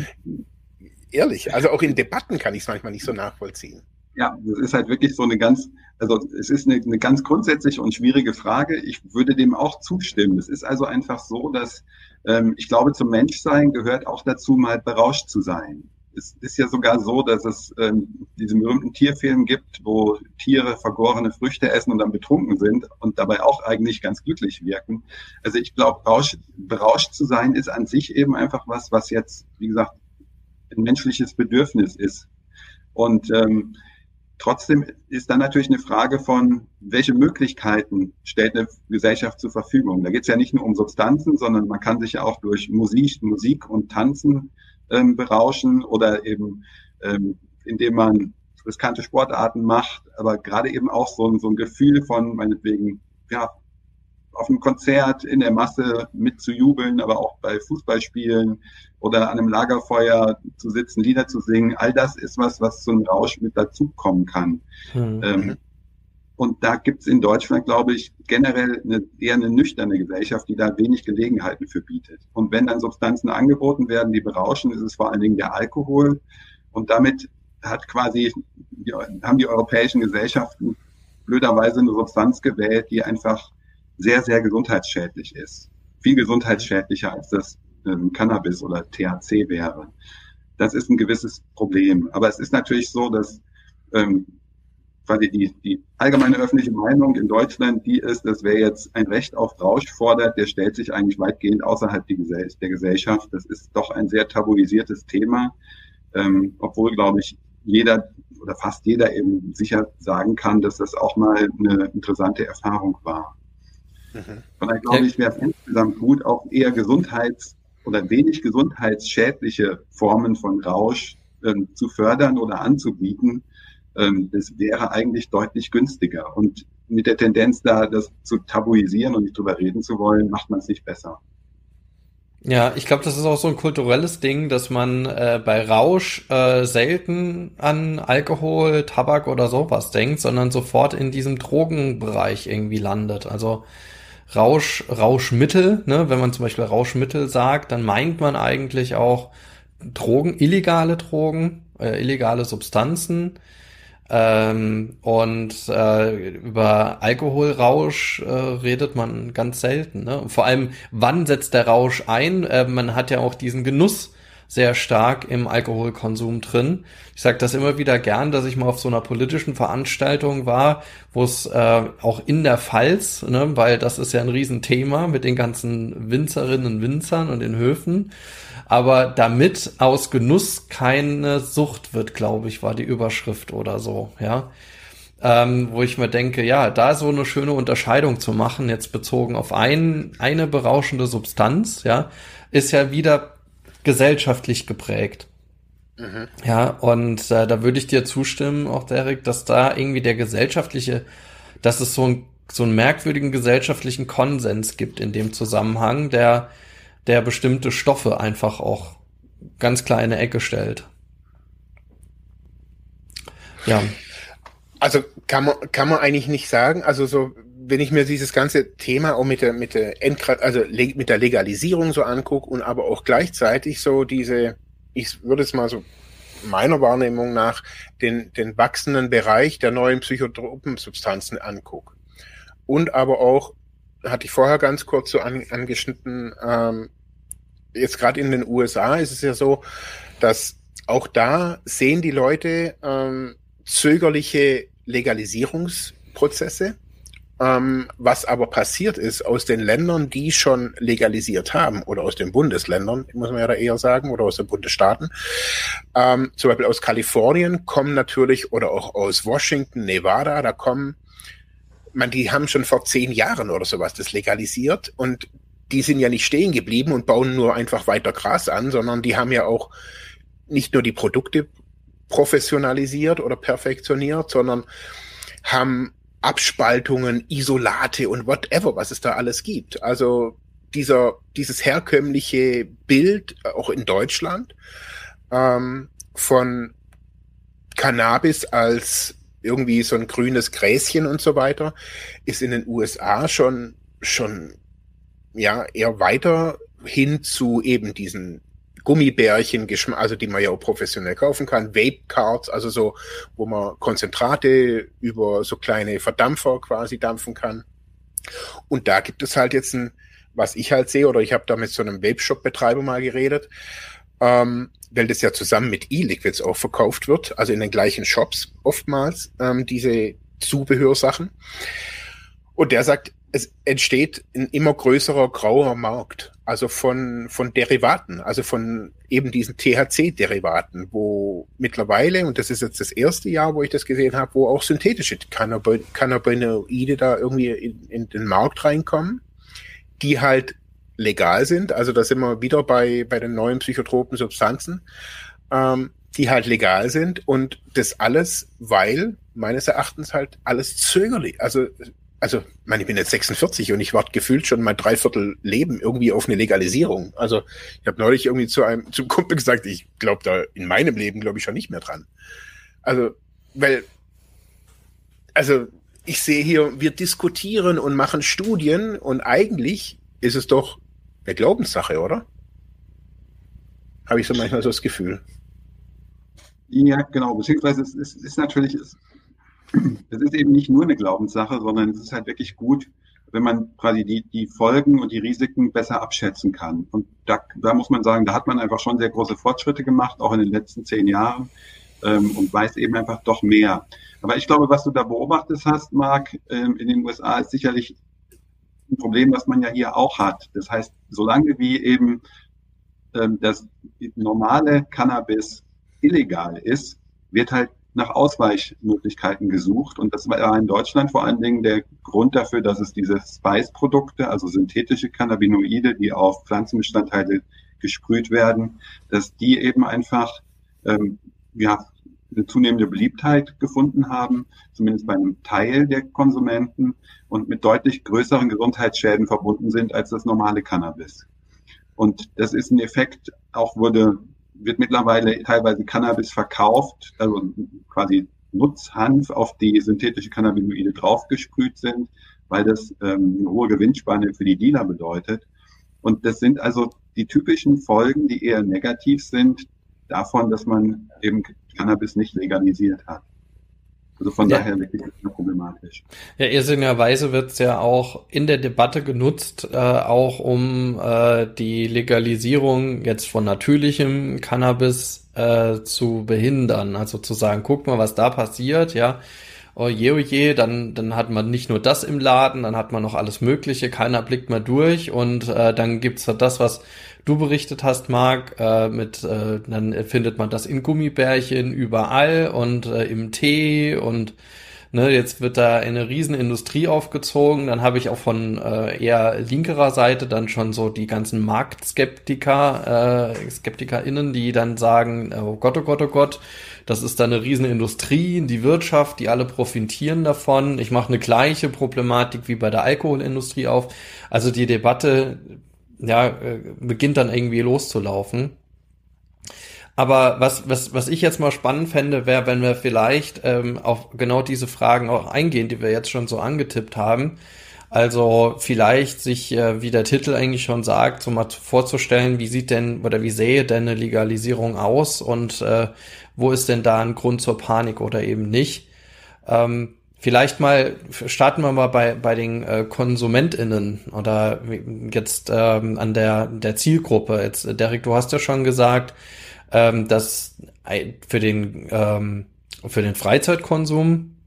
ehrlich, also auch in Debatten kann ich es manchmal nicht so nachvollziehen. Ja, das ist halt wirklich so eine ganz, also es ist eine, eine ganz grundsätzliche und schwierige Frage. Ich würde dem auch zustimmen. Es ist also einfach so, dass ähm, ich glaube, zum Menschsein gehört auch dazu, mal berauscht zu sein. Es ist ja sogar so, dass es ähm, diesen berühmten Tierfilm gibt, wo Tiere vergorene Früchte essen und dann betrunken sind und dabei auch eigentlich ganz glücklich wirken. Also ich glaube, berauscht zu sein ist an sich eben einfach was, was jetzt, wie gesagt, ein menschliches Bedürfnis ist. Und ähm, Trotzdem ist dann natürlich eine Frage von, welche Möglichkeiten stellt eine Gesellschaft zur Verfügung. Da geht es ja nicht nur um Substanzen, sondern man kann sich ja auch durch Musik, Musik und Tanzen ähm, berauschen oder eben ähm, indem man riskante Sportarten macht, aber gerade eben auch so, so ein Gefühl von meinetwegen ja, auf einem Konzert in der Masse mitzujubeln, aber auch bei Fußballspielen oder an einem Lagerfeuer zu sitzen, Lieder zu singen. All das ist was, was zu einem Rausch mit dazukommen kann. Mhm. Ähm, und da gibt es in Deutschland, glaube ich, generell eine, eher eine nüchterne Gesellschaft, die da wenig Gelegenheiten für bietet. Und wenn dann Substanzen angeboten werden, die berauschen, ist es vor allen Dingen der Alkohol. Und damit hat quasi, haben die europäischen Gesellschaften blöderweise eine Substanz gewählt, die einfach sehr, sehr gesundheitsschädlich ist. Viel gesundheitsschädlicher als das ähm, Cannabis oder THC wäre. Das ist ein gewisses Problem. Aber es ist natürlich so, dass ähm, quasi die, die allgemeine öffentliche Meinung in Deutschland, die ist, dass wer jetzt ein Recht auf Rausch fordert, der stellt sich eigentlich weitgehend außerhalb der Gesellschaft. Das ist doch ein sehr tabuisiertes Thema, ähm, obwohl, glaube ich, jeder oder fast jeder eben sicher sagen kann, dass das auch mal eine interessante Erfahrung war. Von daher glaube ich, wäre es insgesamt gut, auch eher gesundheits- oder wenig gesundheitsschädliche Formen von Rausch ähm, zu fördern oder anzubieten. Ähm, das wäre eigentlich deutlich günstiger. Und mit der Tendenz da, das zu tabuisieren und nicht drüber reden zu wollen, macht man es nicht besser. Ja, ich glaube, das ist auch so ein kulturelles Ding, dass man äh, bei Rausch äh, selten an Alkohol, Tabak oder sowas denkt, sondern sofort in diesem Drogenbereich irgendwie landet. Also Rausch, Rauschmittel, ne? wenn man zum Beispiel Rauschmittel sagt, dann meint man eigentlich auch Drogen, illegale Drogen, äh, illegale Substanzen. Ähm, und äh, über Alkoholrausch äh, redet man ganz selten. Ne? vor allem, wann setzt der Rausch ein? Äh, man hat ja auch diesen Genuss sehr stark im Alkoholkonsum drin. Ich sage das immer wieder gern, dass ich mal auf so einer politischen Veranstaltung war, wo es äh, auch in der Pfalz, ne, weil das ist ja ein Riesenthema mit den ganzen Winzerinnen und Winzern und den Höfen. Aber damit aus Genuss keine Sucht wird, glaube ich, war die Überschrift oder so, ja. Ähm, wo ich mir denke, ja, da so eine schöne Unterscheidung zu machen, jetzt bezogen auf ein, eine berauschende Substanz, ja, ist ja wieder gesellschaftlich geprägt. Mhm. Ja, und äh, da würde ich dir zustimmen, auch Derek, dass da irgendwie der gesellschaftliche, dass es so, ein, so einen merkwürdigen gesellschaftlichen Konsens gibt in dem Zusammenhang, der, der bestimmte Stoffe einfach auch ganz klar in eine Ecke stellt. Ja. Also kann man, kann man eigentlich nicht sagen, also so, wenn ich mir dieses ganze Thema auch mit der, mit der Endgrad, also mit der Legalisierung so angucke und aber auch gleichzeitig so diese, ich würde es mal so meiner Wahrnehmung nach den, den wachsenden Bereich der neuen psychotropen Substanzen angucke. Und aber auch, hatte ich vorher ganz kurz so an, angeschnitten, ähm, jetzt gerade in den USA ist es ja so, dass auch da sehen die Leute ähm, zögerliche Legalisierungsprozesse ähm, was aber passiert ist aus den Ländern, die schon legalisiert haben, oder aus den Bundesländern, muss man ja da eher sagen, oder aus den Bundesstaaten, ähm, zum Beispiel aus Kalifornien kommen natürlich, oder auch aus Washington, Nevada, da kommen, man, die haben schon vor zehn Jahren oder sowas das legalisiert und die sind ja nicht stehen geblieben und bauen nur einfach weiter Gras an, sondern die haben ja auch nicht nur die Produkte professionalisiert oder perfektioniert, sondern haben Abspaltungen, Isolate und whatever, was es da alles gibt. Also dieser, dieses herkömmliche Bild, auch in Deutschland, ähm, von Cannabis als irgendwie so ein grünes Gräschen und so weiter, ist in den USA schon, schon, ja, eher weiter hin zu eben diesen Gummibärchen, also die man ja auch professionell kaufen kann, Vape Cards, also so, wo man Konzentrate über so kleine Verdampfer quasi dampfen kann. Und da gibt es halt jetzt ein, was ich halt sehe, oder ich habe da mit so einem Vape-Shop-Betreiber mal geredet, ähm, weil das ja zusammen mit E-Liquids auch verkauft wird, also in den gleichen Shops oftmals, ähm, diese Zubehörsachen. Und der sagt, es entsteht ein immer größerer grauer Markt, also von, von Derivaten, also von eben diesen THC-Derivaten, wo mittlerweile, und das ist jetzt das erste Jahr, wo ich das gesehen habe, wo auch synthetische Cannabinoide da irgendwie in, in den Markt reinkommen, die halt legal sind. Also da sind wir wieder bei, bei den neuen psychotropen Substanzen, ähm, die halt legal sind und das alles, weil meines Erachtens halt alles zögerlich, also also, ich meine, ich bin jetzt 46 und ich warte gefühlt schon mein Dreiviertel Leben irgendwie auf eine Legalisierung. Also, ich habe neulich irgendwie zu einem zum Kumpel gesagt, ich glaube da in meinem Leben glaube ich schon nicht mehr dran. Also, weil, also ich sehe hier, wir diskutieren und machen Studien und eigentlich ist es doch eine Glaubenssache, oder? Habe ich so manchmal so das Gefühl. Ja, genau. Beziehungsweise es ist, ist natürlich, es es ist eben nicht nur eine Glaubenssache, sondern es ist halt wirklich gut, wenn man quasi die, die Folgen und die Risiken besser abschätzen kann. Und da, da muss man sagen, da hat man einfach schon sehr große Fortschritte gemacht, auch in den letzten zehn Jahren, ähm, und weiß eben einfach doch mehr. Aber ich glaube, was du da beobachtet hast, Marc, ähm, in den USA ist sicherlich ein Problem, was man ja hier auch hat. Das heißt, solange wie eben ähm, das normale Cannabis illegal ist, wird halt nach Ausweichmöglichkeiten gesucht. Und das war in Deutschland vor allen Dingen der Grund dafür, dass es diese Spice-Produkte, also synthetische Cannabinoide, die auf Pflanzenbestandteile gesprüht werden, dass die eben einfach ähm, ja, eine zunehmende Beliebtheit gefunden haben, zumindest bei einem Teil der Konsumenten und mit deutlich größeren Gesundheitsschäden verbunden sind als das normale Cannabis. Und das ist ein Effekt, auch wurde wird mittlerweile teilweise Cannabis verkauft, also quasi Nutzhanf, auf die synthetische Cannabinoide draufgesprüht sind, weil das ähm, eine hohe Gewinnspanne für die Dealer bedeutet. Und das sind also die typischen Folgen, die eher negativ sind, davon, dass man eben Cannabis nicht legalisiert hat. Also von ja. daher wirklich problematisch. Ja, irrsinnigerweise wird es ja auch in der Debatte genutzt, äh, auch um äh, die Legalisierung jetzt von natürlichem Cannabis äh, zu behindern. Also zu sagen, guck mal, was da passiert, ja. Oh je, oh je, dann, dann hat man nicht nur das im Laden, dann hat man noch alles Mögliche, keiner blickt mal durch und äh, dann gibt's halt das, was du berichtet hast, Marc, äh, mit, äh, dann findet man das in Gummibärchen überall und äh, im Tee und ne, jetzt wird da eine Riesenindustrie aufgezogen. Dann habe ich auch von äh, eher linkerer Seite dann schon so die ganzen Marktskeptiker, äh, SkeptikerInnen, die dann sagen, oh Gott, oh Gott, oh Gott, das ist da eine Riesenindustrie, die Wirtschaft, die alle profitieren davon. Ich mache eine gleiche Problematik wie bei der Alkoholindustrie auf. Also die Debatte ja, äh, beginnt dann irgendwie loszulaufen. Aber was, was, was ich jetzt mal spannend fände, wäre, wenn wir vielleicht ähm, auf genau diese Fragen auch eingehen, die wir jetzt schon so angetippt haben. Also vielleicht sich, äh, wie der Titel eigentlich schon sagt, so mal vorzustellen, wie sieht denn oder wie sähe denn eine Legalisierung aus und äh, wo ist denn da ein Grund zur Panik oder eben nicht. Ähm, Vielleicht mal starten wir mal bei, bei den äh, KonsumentInnen oder jetzt ähm, an der, der Zielgruppe. Jetzt, Derek, du hast ja schon gesagt, ähm, dass für den, ähm, für den Freizeitkonsum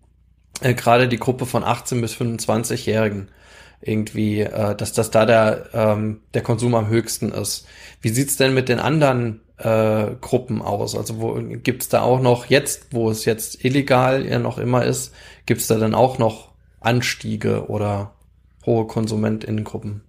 äh, gerade die Gruppe von 18 bis 25-Jährigen irgendwie, äh, dass das da der, ähm, der Konsum am höchsten ist. Wie sieht's denn mit den anderen äh, Gruppen aus? Also wo gibt's da auch noch jetzt, wo es jetzt illegal ja noch immer ist, gibt's da dann auch noch Anstiege oder hohe KonsumentInnengruppen?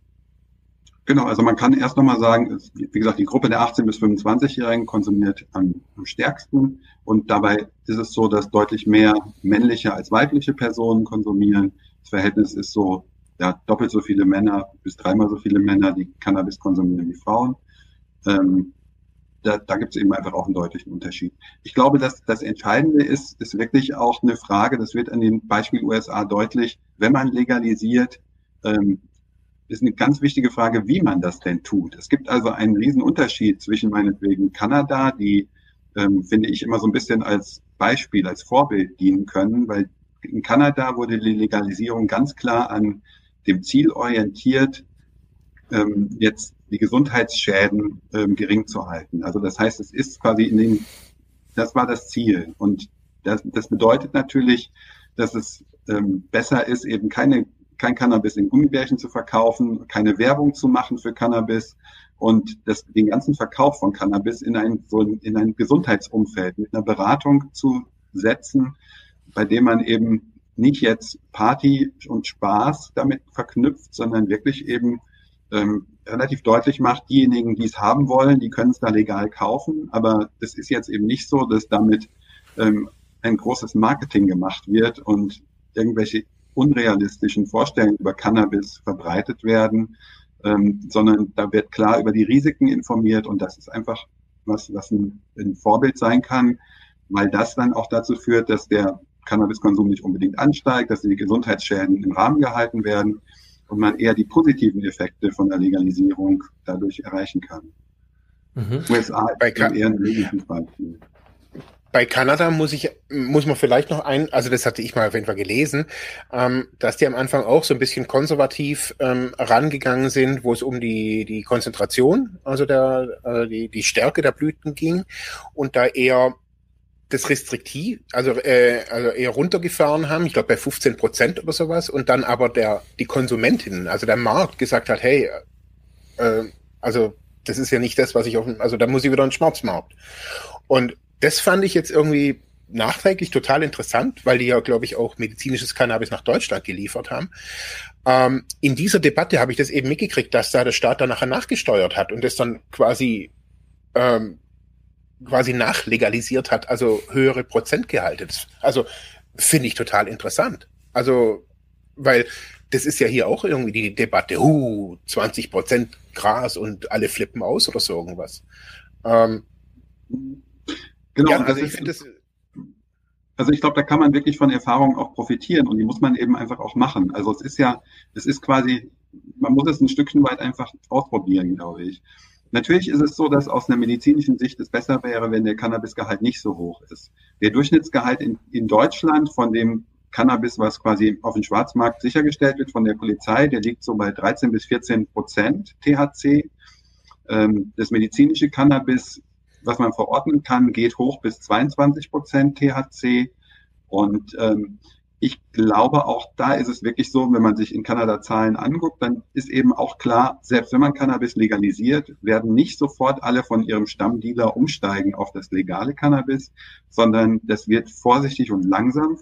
Genau, also man kann erst nochmal sagen, wie gesagt, die Gruppe der 18- bis 25-Jährigen konsumiert am, am, stärksten und dabei ist es so, dass deutlich mehr männliche als weibliche Personen konsumieren. Das Verhältnis ist so, ja, doppelt so viele Männer bis dreimal so viele Männer, die Cannabis konsumieren wie Frauen. Ähm, da, da gibt es eben einfach auch einen deutlichen Unterschied. Ich glaube, dass das Entscheidende ist, ist wirklich auch eine Frage, das wird an dem Beispiel USA deutlich, wenn man legalisiert, ähm, ist eine ganz wichtige Frage, wie man das denn tut. Es gibt also einen riesen Unterschied zwischen meinetwegen Kanada, die, ähm, finde ich, immer so ein bisschen als Beispiel, als Vorbild dienen können, weil in Kanada wurde die Legalisierung ganz klar an dem Ziel orientiert, ähm, jetzt die Gesundheitsschäden ähm, gering zu halten. Also das heißt, es ist quasi in dem, das war das Ziel. Und das, das bedeutet natürlich, dass es ähm, besser ist, eben keine, kein Cannabis in Gummibärchen zu verkaufen, keine Werbung zu machen für Cannabis und das, den ganzen Verkauf von Cannabis in ein, so in ein Gesundheitsumfeld mit einer Beratung zu setzen, bei dem man eben nicht jetzt Party und Spaß damit verknüpft, sondern wirklich eben ähm, relativ deutlich macht, diejenigen, die es haben wollen, die können es da legal kaufen, aber es ist jetzt eben nicht so, dass damit ähm, ein großes Marketing gemacht wird und irgendwelche unrealistischen Vorstellungen über Cannabis verbreitet werden, ähm, sondern da wird klar über die Risiken informiert und das ist einfach was, was ein, ein Vorbild sein kann, weil das dann auch dazu führt, dass der Cannabiskonsum nicht unbedingt ansteigt, dass die Gesundheitsschäden im Rahmen gehalten werden und man eher die positiven Effekte von der Legalisierung dadurch erreichen kann. Mhm. USA ist eher ein Beispiel. Bei Kanada muss ich, muss man vielleicht noch ein, also das hatte ich mal auf jeden Fall gelesen, ähm, dass die am Anfang auch so ein bisschen konservativ ähm, rangegangen sind, wo es um die, die Konzentration, also der, äh, die, die Stärke der Blüten ging und da eher das restriktiv, also, äh, also eher runtergefahren haben, ich glaube bei 15 Prozent oder sowas, und dann aber der die Konsumentinnen, also der Markt gesagt hat, hey, äh, also das ist ja nicht das, was ich auf, also da muss ich wieder einen Schwarzmarkt. Und das fand ich jetzt irgendwie nachträglich total interessant, weil die ja, glaube ich, auch medizinisches Cannabis nach Deutschland geliefert haben. Ähm, in dieser Debatte habe ich das eben mitgekriegt, dass da der Staat dann nachher nachgesteuert hat und das dann quasi ähm, quasi nachlegalisiert hat, also höhere Prozentgehalte. Also finde ich total interessant. Also, weil das ist ja hier auch irgendwie die Debatte, huh, 20 Prozent Gras und alle flippen aus oder so irgendwas. Ähm, genau, ja, also ich finde das. Also ich glaube, da kann man wirklich von Erfahrungen auch profitieren und die muss man eben einfach auch machen. Also es ist ja, es ist quasi, man muss es ein Stückchen weit einfach ausprobieren, glaube ich. Natürlich ist es so, dass aus einer medizinischen Sicht es besser wäre, wenn der Cannabisgehalt nicht so hoch ist. Der Durchschnittsgehalt in, in Deutschland von dem Cannabis, was quasi auf dem Schwarzmarkt sichergestellt wird von der Polizei, der liegt so bei 13 bis 14 Prozent THC. Ähm, das medizinische Cannabis, was man verordnen kann, geht hoch bis 22 Prozent THC. Und ähm, ich glaube, auch da ist es wirklich so, wenn man sich in Kanada Zahlen anguckt, dann ist eben auch klar, selbst wenn man Cannabis legalisiert, werden nicht sofort alle von ihrem Stammdealer umsteigen auf das legale Cannabis, sondern das wird vorsichtig und langsam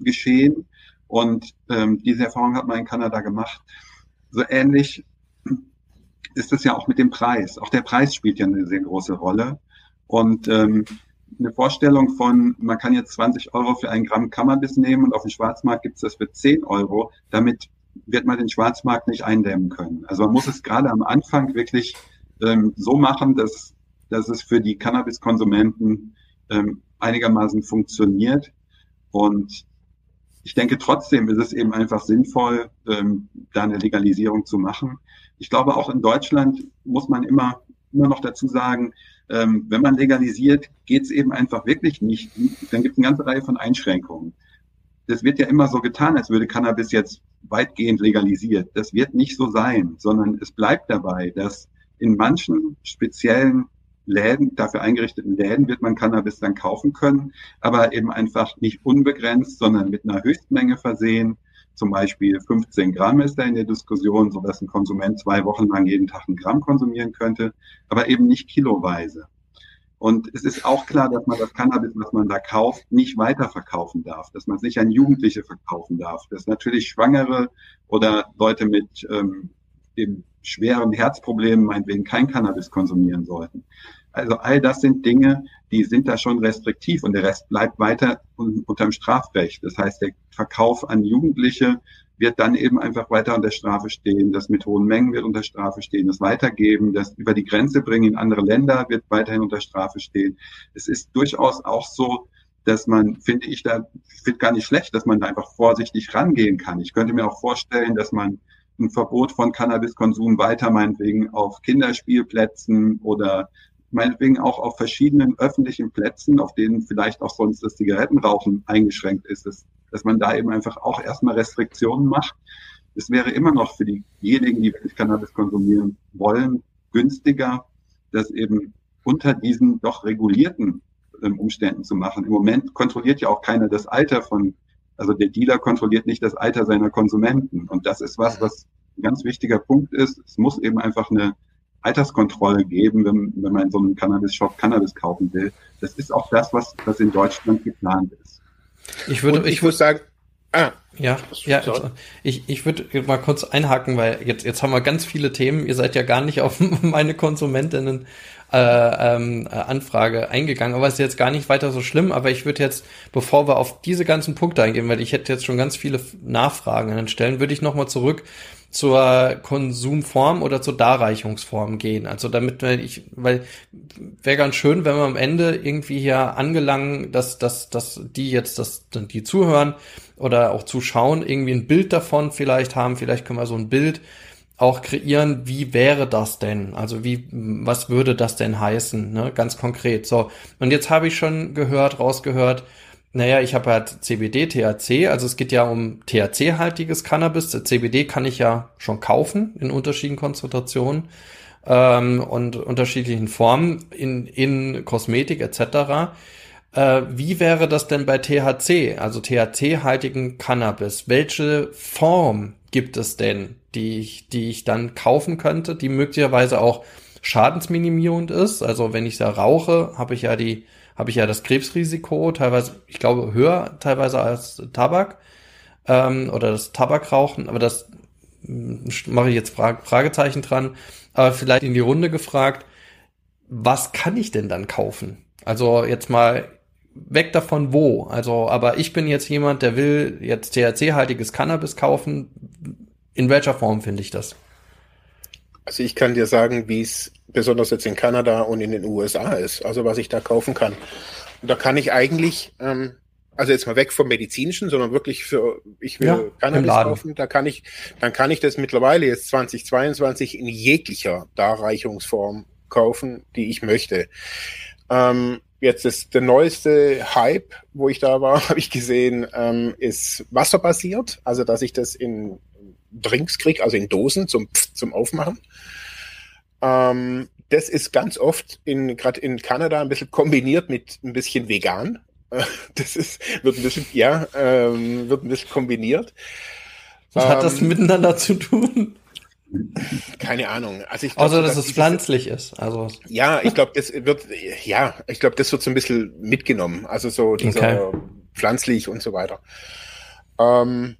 geschehen. Und ähm, diese Erfahrung hat man in Kanada gemacht. So ähnlich ist es ja auch mit dem Preis. Auch der Preis spielt ja eine sehr große Rolle. Und ähm, eine Vorstellung von, man kann jetzt 20 Euro für ein Gramm Cannabis nehmen und auf dem Schwarzmarkt gibt es das für 10 Euro. Damit wird man den Schwarzmarkt nicht eindämmen können. Also man muss es gerade am Anfang wirklich ähm, so machen, dass, dass es für die Cannabiskonsumenten ähm, einigermaßen funktioniert. Und ich denke trotzdem ist es eben einfach sinnvoll, ähm, da eine Legalisierung zu machen. Ich glaube, auch in Deutschland muss man immer, immer noch dazu sagen, ähm, wenn man legalisiert, geht es eben einfach wirklich nicht. Dann gibt es eine ganze Reihe von Einschränkungen. Das wird ja immer so getan, als würde Cannabis jetzt weitgehend legalisiert. Das wird nicht so sein, sondern es bleibt dabei, dass in manchen speziellen Läden, dafür eingerichteten Läden wird man Cannabis dann kaufen können, aber eben einfach nicht unbegrenzt, sondern mit einer Höchstmenge versehen. Zum Beispiel 15 Gramm ist da in der Diskussion, so dass ein Konsument zwei Wochen lang jeden Tag ein Gramm konsumieren könnte, aber eben nicht kiloweise. Und es ist auch klar, dass man das Cannabis, was man da kauft, nicht weiterverkaufen darf, dass man es nicht an Jugendliche verkaufen darf, dass natürlich Schwangere oder Leute mit ähm, dem schweren Herzproblemen meinetwegen kein Cannabis konsumieren sollten. Also all das sind Dinge, die sind da schon restriktiv und der Rest bleibt weiter unterm Strafrecht. Das heißt, der Verkauf an Jugendliche wird dann eben einfach weiter unter Strafe stehen. Das mit hohen Mengen wird unter Strafe stehen. Das Weitergeben, das über die Grenze bringen in andere Länder wird weiterhin unter Strafe stehen. Es ist durchaus auch so, dass man, finde ich, da finde gar nicht schlecht, dass man da einfach vorsichtig rangehen kann. Ich könnte mir auch vorstellen, dass man ein Verbot von Cannabiskonsum weiter meinetwegen auf Kinderspielplätzen oder meinetwegen auch auf verschiedenen öffentlichen Plätzen, auf denen vielleicht auch sonst das Zigarettenrauchen eingeschränkt ist, dass, dass man da eben einfach auch erstmal Restriktionen macht. Es wäre immer noch für diejenigen, die wirklich Cannabis konsumieren wollen, günstiger, das eben unter diesen doch regulierten ähm, Umständen zu machen. Im Moment kontrolliert ja auch keiner das Alter von, also der Dealer kontrolliert nicht das Alter seiner Konsumenten. Und das ist was, was ein ganz wichtiger Punkt ist. Es muss eben einfach eine Alterskontrolle geben, wenn, wenn man in so einem Cannabis-Shop Cannabis kaufen will. Das ist auch das, was, was in Deutschland geplant ist. Ich würde, Und ich würde sagen, Ah, ja, ja, ich, ich würde mal kurz einhaken, weil jetzt, jetzt haben wir ganz viele Themen. Ihr seid ja gar nicht auf meine Konsumentinnen äh, ähm, Anfrage eingegangen, aber ist jetzt gar nicht weiter so schlimm. Aber ich würde jetzt, bevor wir auf diese ganzen Punkte eingehen, weil ich hätte jetzt schon ganz viele Nachfragen an den Stellen, würde ich nochmal zurück zur Konsumform oder zur Darreichungsform gehen. Also damit ich, weil wäre ganz schön, wenn wir am Ende irgendwie hier angelangen, dass, dass, dass die jetzt, das, die zuhören oder auch zuschauen, irgendwie ein Bild davon vielleicht haben. Vielleicht können wir so ein Bild auch kreieren, wie wäre das denn? Also wie, was würde das denn heißen, ne? Ganz konkret. So. Und jetzt habe ich schon gehört, rausgehört, naja, ich habe halt CBD, THC, also es geht ja um THC-haltiges Cannabis. CBD kann ich ja schon kaufen in unterschiedlichen Konzentrationen ähm, und unterschiedlichen Formen in, in Kosmetik etc. Äh, wie wäre das denn bei THC, also THC-haltigen Cannabis? Welche Form gibt es denn, die ich, die ich dann kaufen könnte, die möglicherweise auch schadensminimierend ist? Also wenn ich da rauche, habe ich ja die habe ich ja das Krebsrisiko teilweise, ich glaube, höher teilweise als Tabak ähm, oder das Tabakrauchen, aber das hm, mache ich jetzt Frage, Fragezeichen dran. Aber vielleicht in die Runde gefragt, was kann ich denn dann kaufen? Also jetzt mal weg davon wo. Also, aber ich bin jetzt jemand, der will jetzt THC-haltiges Cannabis kaufen. In welcher Form finde ich das? Also ich kann dir sagen, wie es besonders jetzt in Kanada und in den USA ist, also was ich da kaufen kann. Und da kann ich eigentlich, ähm, also jetzt mal weg vom medizinischen, sondern wirklich für, ich will ja, Cannabis kaufen, da kann ich, dann kann ich das mittlerweile jetzt 2022 in jeglicher Darreichungsform kaufen, die ich möchte. Ähm, jetzt ist der neueste Hype, wo ich da war, habe ich gesehen, ähm, ist wasserbasiert, also dass ich das in Drinks kriege, also in Dosen zum, zum Aufmachen. Ähm, das ist ganz oft in gerade in Kanada ein bisschen kombiniert mit ein bisschen vegan. Das ist, wird ein bisschen, ja, ähm, wird ein bisschen kombiniert. Was ähm, hat das ähm, miteinander zu tun? Keine Ahnung. Also ich glaub, Außer, dass, dass es pflanzlich ist. Also ja, ich glaube, das wird ja, ich glaube, das wird so ein bisschen mitgenommen. Also so dieser okay. pflanzlich und so weiter. Ähm,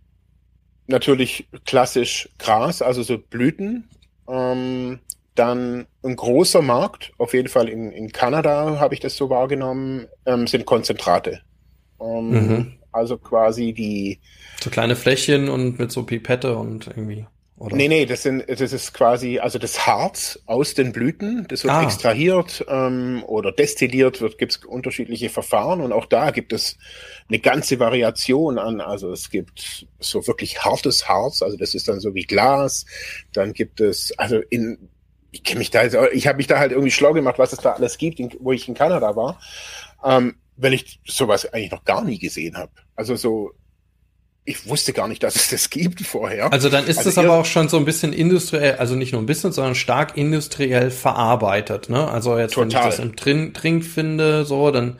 natürlich klassisch Gras, also so Blüten. Ähm, dann ein großer Markt, auf jeden Fall in, in Kanada habe ich das so wahrgenommen, ähm, sind Konzentrate. Ähm, mhm. Also quasi die. So kleine Flächen und mit so Pipette und irgendwie. Oder? Nee, nee, das, sind, das ist quasi, also das Harz aus den Blüten, das wird ah. extrahiert ähm, oder destilliert wird, gibt es unterschiedliche Verfahren und auch da gibt es eine ganze Variation an, also es gibt so wirklich hartes Harz, also das ist dann so wie Glas, dann gibt es, also in, ich kenne mich da, ich habe mich da halt irgendwie schlau gemacht, was es da alles gibt, in, wo ich in Kanada war, ähm, weil ich sowas eigentlich noch gar nie gesehen habe. Also so ich wusste gar nicht, dass es das gibt vorher. Also dann ist also das aber auch schon so ein bisschen industriell, also nicht nur ein bisschen, sondern stark industriell verarbeitet. Ne? Also jetzt, total. wenn ich das im Trin Trink finde, so, dann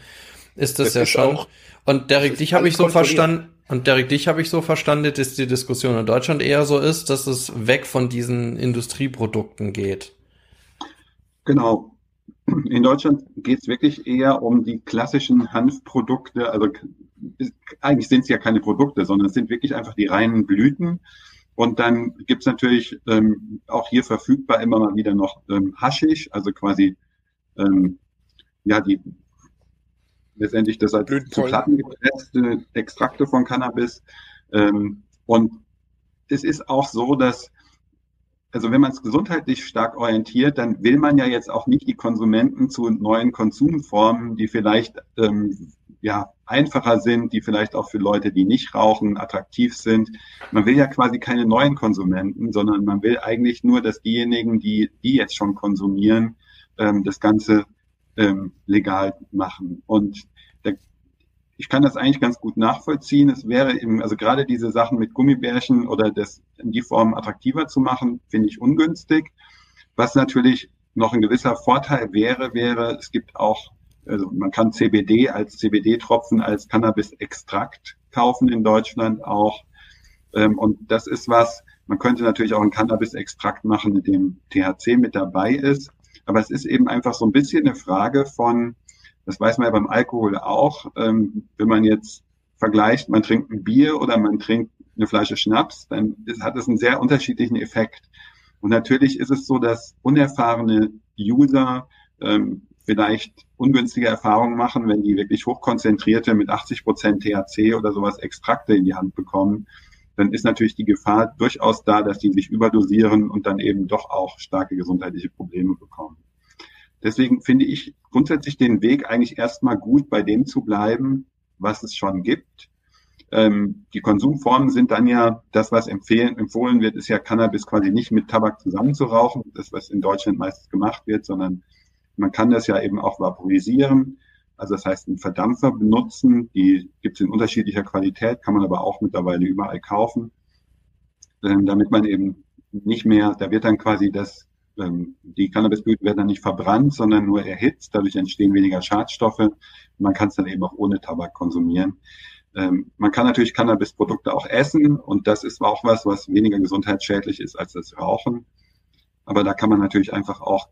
ist das, das ja ist schon. Auch, und Derek, dich habe ich so verstanden. Und Derek, dich habe ich so verstanden, dass die Diskussion in Deutschland eher so ist, dass es weg von diesen Industrieprodukten geht. Genau. In Deutschland geht es wirklich eher um die klassischen Hanfprodukte, also eigentlich sind es ja keine Produkte, sondern es sind wirklich einfach die reinen Blüten. Und dann gibt es natürlich ähm, auch hier verfügbar immer mal wieder noch ähm, Haschisch, also quasi ähm, ja die letztendlich das als zu Platten gepresste Extrakte von Cannabis. Ähm, und es ist auch so, dass also wenn man es gesundheitlich stark orientiert, dann will man ja jetzt auch nicht die Konsumenten zu neuen Konsumformen, die vielleicht ähm, ja einfacher sind, die vielleicht auch für Leute, die nicht rauchen, attraktiv sind. Man will ja quasi keine neuen Konsumenten, sondern man will eigentlich nur, dass diejenigen, die die jetzt schon konsumieren, ähm, das Ganze ähm, legal machen. Und der, ich kann das eigentlich ganz gut nachvollziehen. Es wäre eben, also gerade diese Sachen mit Gummibärchen oder das in die Form attraktiver zu machen, finde ich ungünstig. Was natürlich noch ein gewisser Vorteil wäre, wäre, es gibt auch also man kann CBD als CBD-Tropfen, als Cannabis-Extrakt kaufen in Deutschland auch. Ähm, und das ist was, man könnte natürlich auch einen Cannabis-Extrakt machen, mit dem THC mit dabei ist. Aber es ist eben einfach so ein bisschen eine Frage von, das weiß man ja beim Alkohol auch, ähm, wenn man jetzt vergleicht, man trinkt ein Bier oder man trinkt eine Flasche Schnaps, dann ist, hat es einen sehr unterschiedlichen Effekt. Und natürlich ist es so, dass unerfahrene User ähm, vielleicht ungünstige Erfahrungen machen, wenn die wirklich hochkonzentrierte mit 80 Prozent THC oder sowas Extrakte in die Hand bekommen, dann ist natürlich die Gefahr durchaus da, dass die sich überdosieren und dann eben doch auch starke gesundheitliche Probleme bekommen. Deswegen finde ich grundsätzlich den Weg eigentlich erstmal gut, bei dem zu bleiben, was es schon gibt. Ähm, die Konsumformen sind dann ja, das, was empfehlen, empfohlen wird, ist ja Cannabis quasi nicht mit Tabak zusammenzurauchen, das, was in Deutschland meistens gemacht wird, sondern man kann das ja eben auch vaporisieren. Also das heißt, einen Verdampfer benutzen, die gibt es in unterschiedlicher Qualität, kann man aber auch mittlerweile überall kaufen, ähm, damit man eben nicht mehr, da wird dann quasi das, die Cannabisblüten werden dann nicht verbrannt, sondern nur erhitzt, dadurch entstehen weniger Schadstoffe. Man kann es dann eben auch ohne Tabak konsumieren. Ähm, man kann natürlich Cannabisprodukte auch essen und das ist auch was, was weniger gesundheitsschädlich ist als das Rauchen. Aber da kann man natürlich einfach auch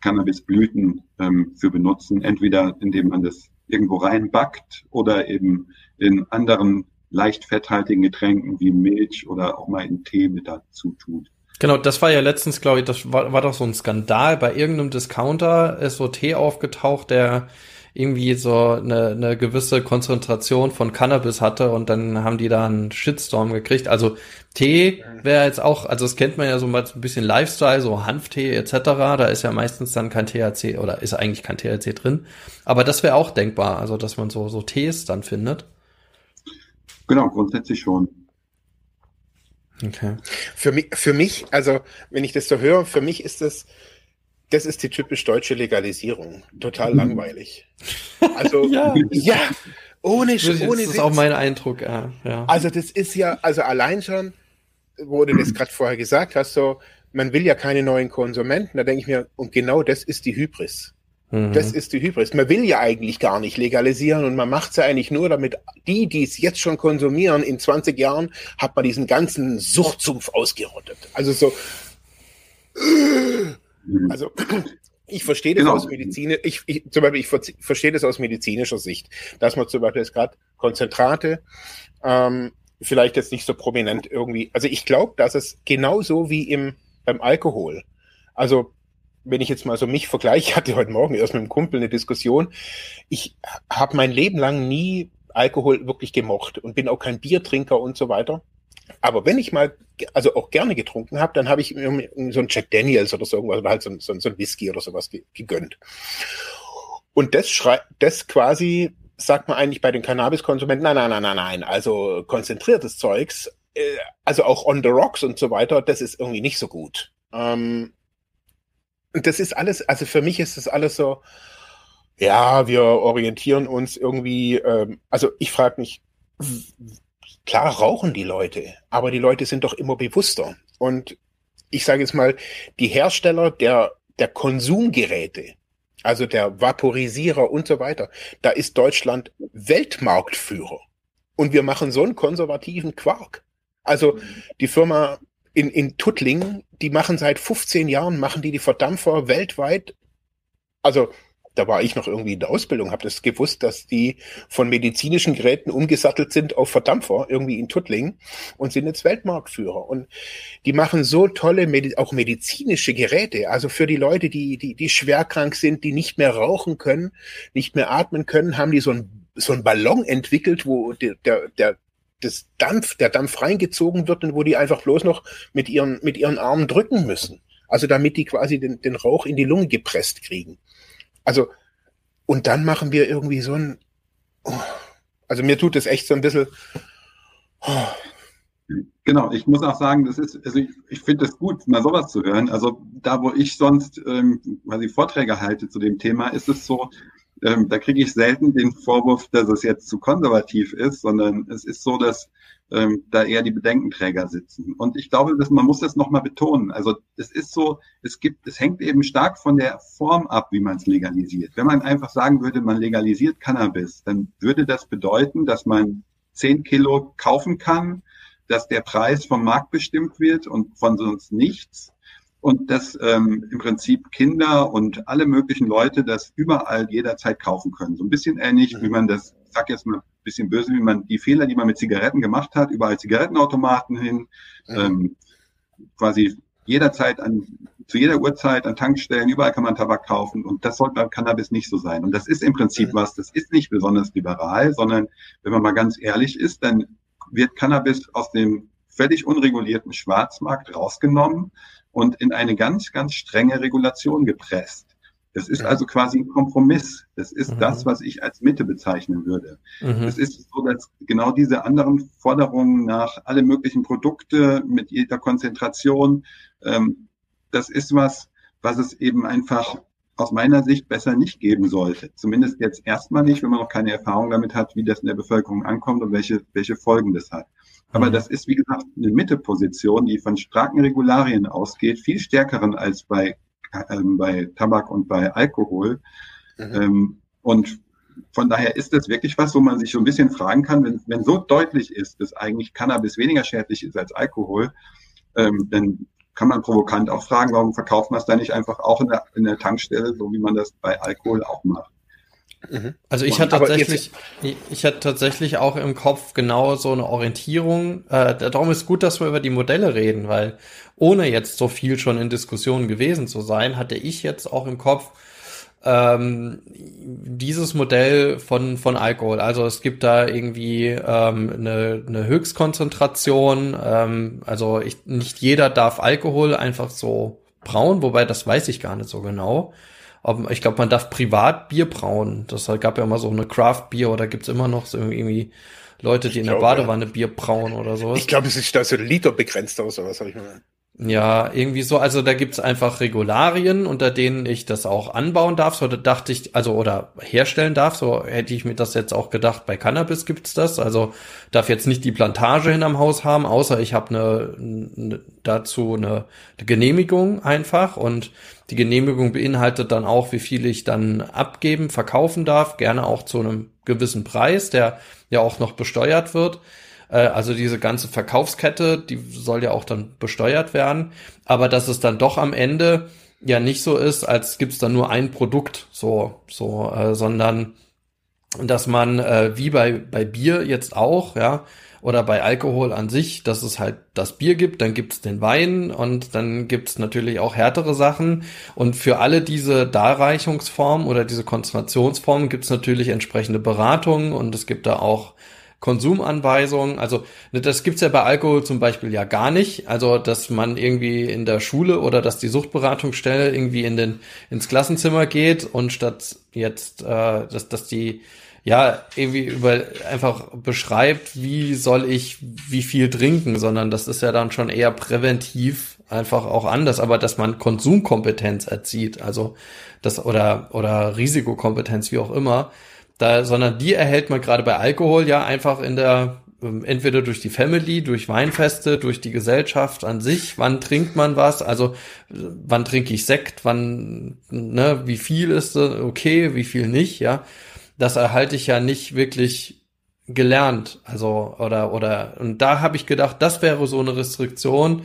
Cannabisblüten ähm, für benutzen, entweder indem man das irgendwo reinbackt oder eben in anderen leicht fetthaltigen Getränken wie Milch oder auch mal in Tee mit dazu tut. Genau, das war ja letztens, glaube ich, das war, war doch so ein Skandal. Bei irgendeinem Discounter ist so Tee aufgetaucht, der irgendwie so eine, eine gewisse Konzentration von Cannabis hatte und dann haben die da einen Shitstorm gekriegt. Also Tee wäre jetzt auch, also das kennt man ja so mal ein bisschen Lifestyle, so Hanftee etc. Da ist ja meistens dann kein THC oder ist eigentlich kein THC drin. Aber das wäre auch denkbar, also dass man so, so Tees dann findet. Genau, grundsätzlich schon. Okay. Für mich, für mich, also wenn ich das so höre, für mich ist das, das ist die typisch deutsche Legalisierung. Total mhm. langweilig. Also, ja, ja ohne, das ohne Das ist auch mein Eindruck, ja, ja. Also, das ist ja, also allein schon, wo du das gerade vorher gesagt hast, so, man will ja keine neuen Konsumenten, da denke ich mir, und genau das ist die Hybris. Mhm. Das ist die Hybris. Man will ja eigentlich gar nicht legalisieren und man macht es ja eigentlich nur, damit die, die es jetzt schon konsumieren, in 20 Jahren hat man diesen ganzen Suchtsumpf ausgerottet. Also so, mhm. also ich verstehe das genau. aus Medizin, ich, ich, zum Beispiel, ich verstehe das aus medizinischer Sicht, dass man zum Beispiel jetzt gerade Konzentrate, ähm, vielleicht jetzt nicht so prominent irgendwie, also ich glaube, dass es genauso wie im, beim Alkohol, also wenn ich jetzt mal so mich vergleiche, ich hatte heute Morgen erst mit einem Kumpel eine Diskussion. Ich habe mein Leben lang nie Alkohol wirklich gemocht und bin auch kein Biertrinker und so weiter. Aber wenn ich mal, also auch gerne getrunken habe, dann habe ich mir so ein Jack Daniels oder so irgendwas oder halt so, so, so ein Whisky oder sowas gegönnt. Und das schreibt, das quasi sagt man eigentlich bei den Cannabiskonsumenten, nein, nein, nein, nein, nein, also konzentriertes Zeugs, äh, also auch on the rocks und so weiter, das ist irgendwie nicht so gut. Ähm, das ist alles, also für mich ist das alles so, ja, wir orientieren uns irgendwie, ähm, also ich frage mich, klar rauchen die Leute, aber die Leute sind doch immer bewusster. Und ich sage jetzt mal, die Hersteller der, der Konsumgeräte, also der Vaporisierer und so weiter, da ist Deutschland Weltmarktführer. Und wir machen so einen konservativen Quark. Also die Firma in, in Tuttlingen, die machen seit 15 Jahren, machen die die Verdampfer weltweit. Also da war ich noch irgendwie in der Ausbildung, habe das gewusst, dass die von medizinischen Geräten umgesattelt sind auf Verdampfer, irgendwie in Tuttlingen und sind jetzt Weltmarktführer. Und die machen so tolle, auch medizinische Geräte, also für die Leute, die, die, die schwerkrank sind, die nicht mehr rauchen können, nicht mehr atmen können, haben die so ein so ein Ballon entwickelt, wo der, der, der das Dampf, der Dampf reingezogen wird und wo die einfach bloß noch mit ihren, mit ihren Armen drücken müssen. Also damit die quasi den, den Rauch in die Lunge gepresst kriegen. Also, und dann machen wir irgendwie so ein, oh, also mir tut es echt so ein bisschen, oh. Genau, ich muss auch sagen, das ist, also ich, ich finde es gut, mal sowas zu hören. Also da, wo ich sonst ähm, quasi Vorträge halte zu dem Thema, ist es so, ähm, da kriege ich selten den Vorwurf, dass es jetzt zu konservativ ist, sondern es ist so, dass ähm, da eher die Bedenkenträger sitzen. Und ich glaube, dass man muss das nochmal betonen. Also es ist so, es gibt, es hängt eben stark von der Form ab, wie man es legalisiert. Wenn man einfach sagen würde, man legalisiert Cannabis, dann würde das bedeuten, dass man zehn Kilo kaufen kann, dass der Preis vom Markt bestimmt wird und von sonst nichts und dass ähm, im Prinzip Kinder und alle möglichen Leute das überall jederzeit kaufen können. So ein bisschen ähnlich, mhm. wie man das, ich sag jetzt mal ein bisschen böse, wie man die Fehler, die man mit Zigaretten gemacht hat, überall Zigarettenautomaten hin, ähm, quasi jederzeit an, zu jeder Uhrzeit an Tankstellen, überall kann man Tabak kaufen und das sollte beim Cannabis nicht so sein. Und das ist im Prinzip was, das ist nicht besonders liberal, sondern wenn man mal ganz ehrlich ist, dann wird Cannabis aus dem völlig unregulierten Schwarzmarkt rausgenommen und in eine ganz, ganz strenge Regulation gepresst. Das ist also quasi ein Kompromiss. Das ist mhm. das, was ich als Mitte bezeichnen würde. Mhm. Es ist so, dass genau diese anderen Forderungen nach alle möglichen Produkte mit jeder Konzentration, ähm, das ist was, was es eben einfach aus meiner Sicht besser nicht geben sollte. Zumindest jetzt erstmal nicht, wenn man noch keine Erfahrung damit hat, wie das in der Bevölkerung ankommt und welche, welche Folgen das hat. Aber mhm. das ist, wie gesagt, eine Mitteposition, die von starken Regularien ausgeht, viel stärkeren als bei, ähm, bei Tabak und bei Alkohol. Mhm. Ähm, und von daher ist das wirklich was, wo man sich so ein bisschen fragen kann, wenn, wenn so deutlich ist, dass eigentlich Cannabis weniger schädlich ist als Alkohol, ähm, dann kann man provokant auch fragen, warum verkauft man es da nicht einfach auch in der, in der Tankstelle, so wie man das bei Alkohol auch macht. Mhm. Also ich hatte tatsächlich, ich hatte tatsächlich auch im Kopf genau so eine Orientierung. Äh, darum ist gut, dass wir über die Modelle reden, weil ohne jetzt so viel schon in Diskussionen gewesen zu sein, hatte ich jetzt auch im Kopf ähm, dieses Modell von von Alkohol. Also es gibt da irgendwie ähm, eine, eine Höchstkonzentration. Ähm, also ich, nicht jeder darf Alkohol einfach so brauen, wobei das weiß ich gar nicht so genau ob, ich glaube, man darf privat Bier brauen. Das gab ja immer so eine Craft-Bier oder gibt's immer noch so irgendwie Leute, die ich in der Badewanne Bier brauen oder so. Ich glaube, es ist da so Liter begrenzt oder sowas, habe ich mal. Ja, irgendwie so. Also da gibt's einfach Regularien, unter denen ich das auch anbauen darf. So dachte ich, also oder herstellen darf. So hätte ich mir das jetzt auch gedacht. Bei Cannabis gibt's das. Also darf jetzt nicht die Plantage hinterm Haus haben, außer ich habe eine, eine, dazu eine, eine Genehmigung einfach. Und die Genehmigung beinhaltet dann auch, wie viel ich dann abgeben, verkaufen darf. Gerne auch zu einem gewissen Preis, der ja auch noch besteuert wird. Äh, also diese ganze Verkaufskette, die soll ja auch dann besteuert werden. Aber dass es dann doch am Ende ja nicht so ist, als gibt's dann nur ein Produkt, so, so, äh, sondern dass man äh, wie bei, bei Bier jetzt auch, ja, oder bei Alkohol an sich, dass es halt das Bier gibt, dann gibt's den Wein und dann gibt's natürlich auch härtere Sachen. Und für alle diese Darreichungsformen oder diese Konzentrationsformen gibt's natürlich entsprechende Beratungen und es gibt da auch Konsumanweisungen. Also das gibt's ja bei Alkohol zum Beispiel ja gar nicht. Also dass man irgendwie in der Schule oder dass die Suchtberatungsstelle irgendwie in den ins Klassenzimmer geht und statt jetzt, äh, dass, dass die ja irgendwie über einfach beschreibt, wie soll ich wie viel trinken, sondern das ist ja dann schon eher präventiv einfach auch anders, aber dass man Konsumkompetenz erzieht, also das oder oder Risikokompetenz, wie auch immer, da, sondern die erhält man gerade bei Alkohol ja einfach in der, ähm, entweder durch die Family, durch Weinfeste, durch die Gesellschaft an sich. Wann trinkt man was? Also, wann trinke ich Sekt? Wann, ne, wie viel ist okay, wie viel nicht, ja? Das erhalte ich ja nicht wirklich gelernt. Also, oder, oder, und da habe ich gedacht, das wäre so eine Restriktion,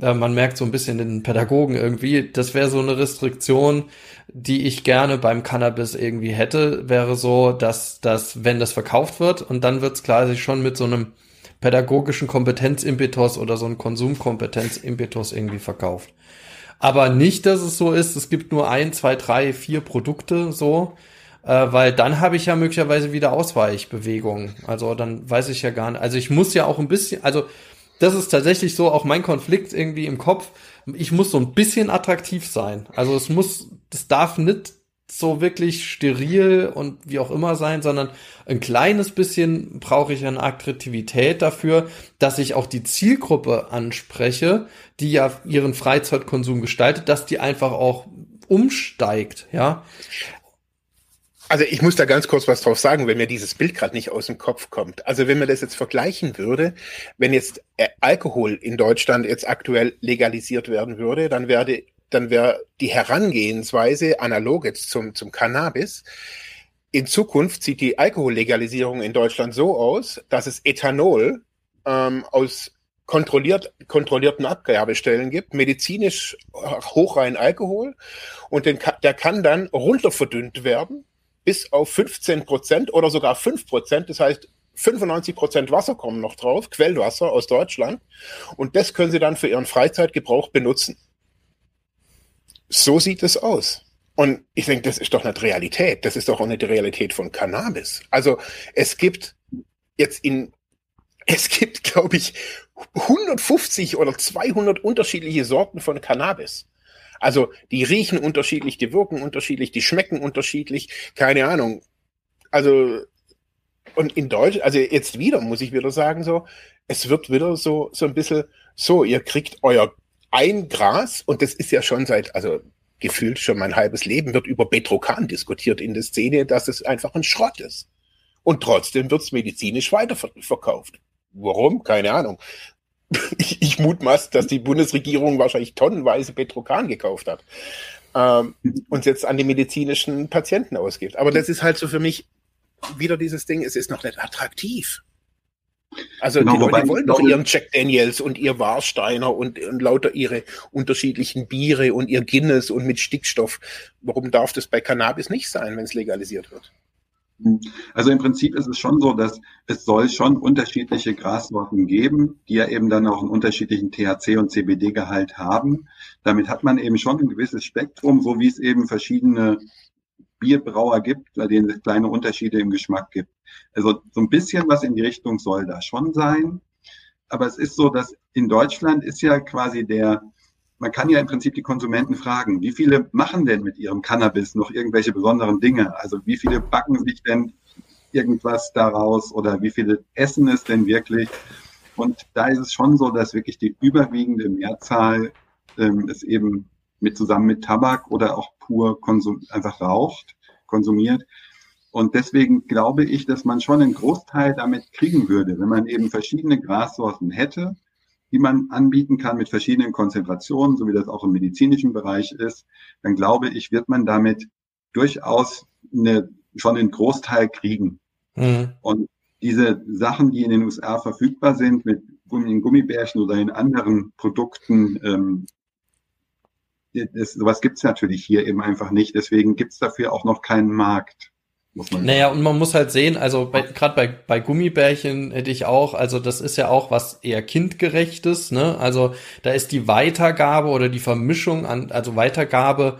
äh, man merkt so ein bisschen den Pädagogen irgendwie, das wäre so eine Restriktion, die ich gerne beim Cannabis irgendwie hätte, wäre so, dass, dass wenn das verkauft wird und dann wird's klar, sich schon mit so einem pädagogischen Kompetenzimpetus oder so einem Konsumkompetenzimpetus irgendwie verkauft. Aber nicht, dass es so ist, es gibt nur ein, zwei, drei, vier Produkte so, äh, weil dann habe ich ja möglicherweise wieder Ausweichbewegungen. Also dann weiß ich ja gar nicht. Also ich muss ja auch ein bisschen, also das ist tatsächlich so auch mein Konflikt irgendwie im Kopf. Ich muss so ein bisschen attraktiv sein. Also es muss, das darf nicht so wirklich steril und wie auch immer sein, sondern ein kleines bisschen brauche ich eine Attraktivität dafür, dass ich auch die Zielgruppe anspreche, die ja ihren Freizeitkonsum gestaltet, dass die einfach auch umsteigt, ja. Also ich muss da ganz kurz was drauf sagen, wenn mir dieses Bild gerade nicht aus dem Kopf kommt. Also wenn man das jetzt vergleichen würde, wenn jetzt äh, Alkohol in Deutschland jetzt aktuell legalisiert werden würde, dann wäre dann wäre die Herangehensweise analog jetzt zum, zum Cannabis. In Zukunft sieht die Alkohollegalisierung in Deutschland so aus, dass es Ethanol ähm, aus kontrolliert, kontrollierten Abgabestellen gibt, medizinisch hochrein Alkohol und den, der kann dann runterverdünnt werden bis auf 15 Prozent oder sogar 5 Prozent. Das heißt, 95 Prozent Wasser kommen noch drauf, Quellwasser aus Deutschland. Und das können Sie dann für Ihren Freizeitgebrauch benutzen. So sieht es aus. Und ich denke, das ist doch nicht Realität. Das ist doch auch nicht die Realität von Cannabis. Also es gibt jetzt in, es gibt, glaube ich, 150 oder 200 unterschiedliche Sorten von Cannabis. Also die riechen unterschiedlich, die wirken unterschiedlich, die schmecken unterschiedlich, keine Ahnung. Also und in Deutsch, also jetzt wieder muss ich wieder sagen so, es wird wieder so so ein bisschen so, ihr kriegt euer ein Gras und das ist ja schon seit also gefühlt schon mein halbes Leben wird über Betrokan diskutiert in der Szene, dass es einfach ein Schrott ist. Und trotzdem wird es medizinisch weiterverkauft. Warum? Keine Ahnung ich, ich mutmaß, dass die Bundesregierung wahrscheinlich tonnenweise Petrokan gekauft hat ähm, und jetzt an die medizinischen Patienten ausgibt. Aber das ist halt so für mich wieder dieses Ding, es ist noch nicht attraktiv. Also genau, die Leute wollen doch ihren Jack Daniels und ihr Warsteiner und, und lauter ihre unterschiedlichen Biere und ihr Guinness und mit Stickstoff. Warum darf das bei Cannabis nicht sein, wenn es legalisiert wird? Also im Prinzip ist es schon so, dass es soll schon unterschiedliche Grassorten geben, die ja eben dann auch einen unterschiedlichen THC und CBD-Gehalt haben. Damit hat man eben schon ein gewisses Spektrum, so wie es eben verschiedene Bierbrauer gibt, bei denen es kleine Unterschiede im Geschmack gibt. Also so ein bisschen was in die Richtung soll da schon sein. Aber es ist so, dass in Deutschland ist ja quasi der man kann ja im Prinzip die Konsumenten fragen, wie viele machen denn mit ihrem Cannabis noch irgendwelche besonderen Dinge? Also wie viele backen sich denn irgendwas daraus oder wie viele essen es denn wirklich? Und da ist es schon so, dass wirklich die überwiegende Mehrzahl ähm, es eben mit zusammen mit Tabak oder auch pur konsum einfach raucht, konsumiert. Und deswegen glaube ich, dass man schon einen Großteil damit kriegen würde, wenn man eben verschiedene Grassorten hätte, die man anbieten kann mit verschiedenen Konzentrationen, so wie das auch im medizinischen Bereich ist, dann glaube ich, wird man damit durchaus eine, schon einen Großteil kriegen. Mhm. Und diese Sachen, die in den USA verfügbar sind, mit in Gummibärchen oder in anderen Produkten, ähm, das, sowas gibt's natürlich hier eben einfach nicht. Deswegen gibt's dafür auch noch keinen Markt. Muss man naja, und man muss halt sehen, also gerade bei, bei Gummibärchen hätte ich auch, also das ist ja auch was eher kindgerechtes, ne? Also da ist die Weitergabe oder die Vermischung an, also Weitergabe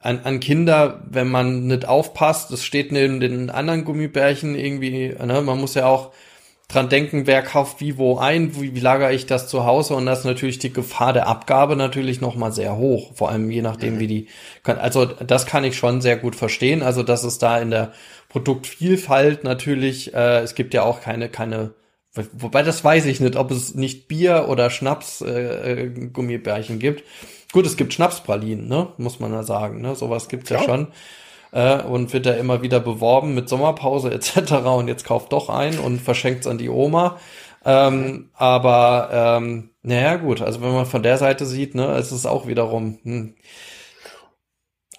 an, an Kinder, wenn man nicht aufpasst, das steht neben den anderen Gummibärchen irgendwie, ne? Man muss ja auch dran denken, wer kauft wie wo ein, wie, wie lagere ich das zu Hause? Und das ist natürlich die Gefahr der Abgabe natürlich noch mal sehr hoch, vor allem je nachdem mhm. wie die also das kann ich schon sehr gut verstehen, also dass es da in der Produktvielfalt natürlich äh, es gibt ja auch keine keine wobei das weiß ich nicht, ob es nicht Bier oder Schnaps äh, äh Gummibärchen gibt. Gut, es gibt Schnapspralinen, ne, muss man ja sagen, ne, sowas gibt's ja, ja schon äh, und wird da immer wieder beworben mit Sommerpause etc. und jetzt kauft doch ein und verschenkt es an die Oma. Ähm, aber ähm, naja gut, also wenn man von der Seite sieht, ne, ist es auch wiederum. Hm.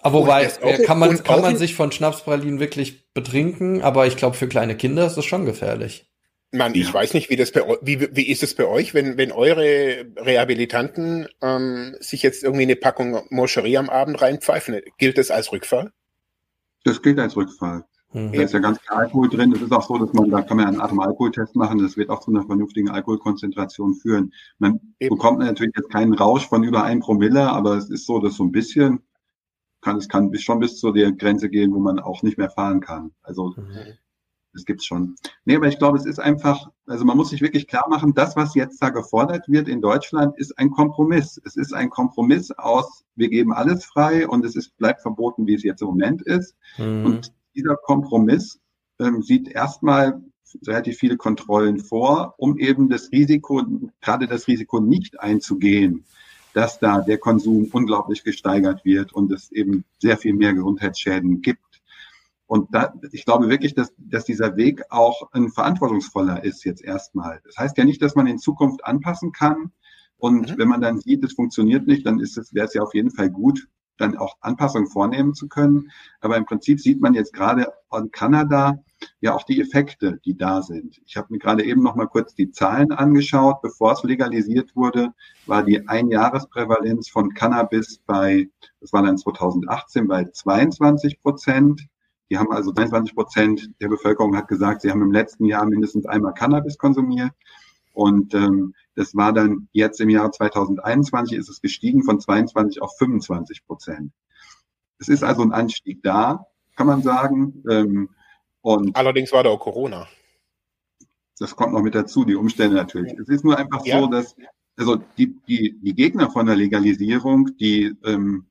Aber wobei, äh, kann man, kann man sich von Schnapspralinen wirklich betrinken, aber ich glaube, für kleine Kinder ist das schon gefährlich. Mann, ich weiß nicht, wie das bei wie, wie ist es bei euch, wenn, wenn eure Rehabilitanten ähm, sich jetzt irgendwie eine Packung Moscherie am Abend reinpfeifen, gilt das als Rückfall? Das gilt als Rückfall. Mhm. Da ist ja ganz klar Alkohol drin. Es ist auch so, dass man, da kann man einen Atemalkoholtest machen. Das wird auch zu einer vernünftigen Alkoholkonzentration führen. Man Eben. bekommt natürlich jetzt keinen Rausch von über ein Promille, aber es ist so, dass so ein bisschen kann, es kann bis, schon bis zu der Grenze gehen, wo man auch nicht mehr fahren kann. Also, mhm. Das gibt's schon. Nee, aber ich glaube, es ist einfach, also man muss sich wirklich klar machen, das, was jetzt da gefordert wird in Deutschland, ist ein Kompromiss. Es ist ein Kompromiss aus, wir geben alles frei und es ist, bleibt verboten, wie es jetzt im Moment ist. Mhm. Und dieser Kompromiss ähm, sieht erstmal relativ viele Kontrollen vor, um eben das Risiko, gerade das Risiko nicht einzugehen, dass da der Konsum unglaublich gesteigert wird und es eben sehr viel mehr Gesundheitsschäden gibt. Und da, ich glaube wirklich, dass, dass dieser Weg auch ein verantwortungsvoller ist jetzt erstmal. Das heißt ja nicht, dass man in Zukunft anpassen kann. Und mhm. wenn man dann sieht, es funktioniert nicht, dann ist es, wäre es ja auf jeden Fall gut, dann auch Anpassungen vornehmen zu können. Aber im Prinzip sieht man jetzt gerade in Kanada ja auch die Effekte, die da sind. Ich habe mir gerade eben noch mal kurz die Zahlen angeschaut. Bevor es legalisiert wurde, war die Einjahresprävalenz von Cannabis bei, das war dann 2018, bei 22 Prozent. Die haben also 22 Prozent der Bevölkerung hat gesagt, sie haben im letzten Jahr mindestens einmal Cannabis konsumiert. Und ähm, das war dann jetzt im Jahr 2021 ist es gestiegen von 22 auf 25 Prozent. Es ist also ein Anstieg da, kann man sagen. Ähm, und Allerdings war da auch Corona. Das kommt noch mit dazu, die Umstände natürlich. Es ist nur einfach ja. so, dass also die, die, die Gegner von der Legalisierung, die ähm,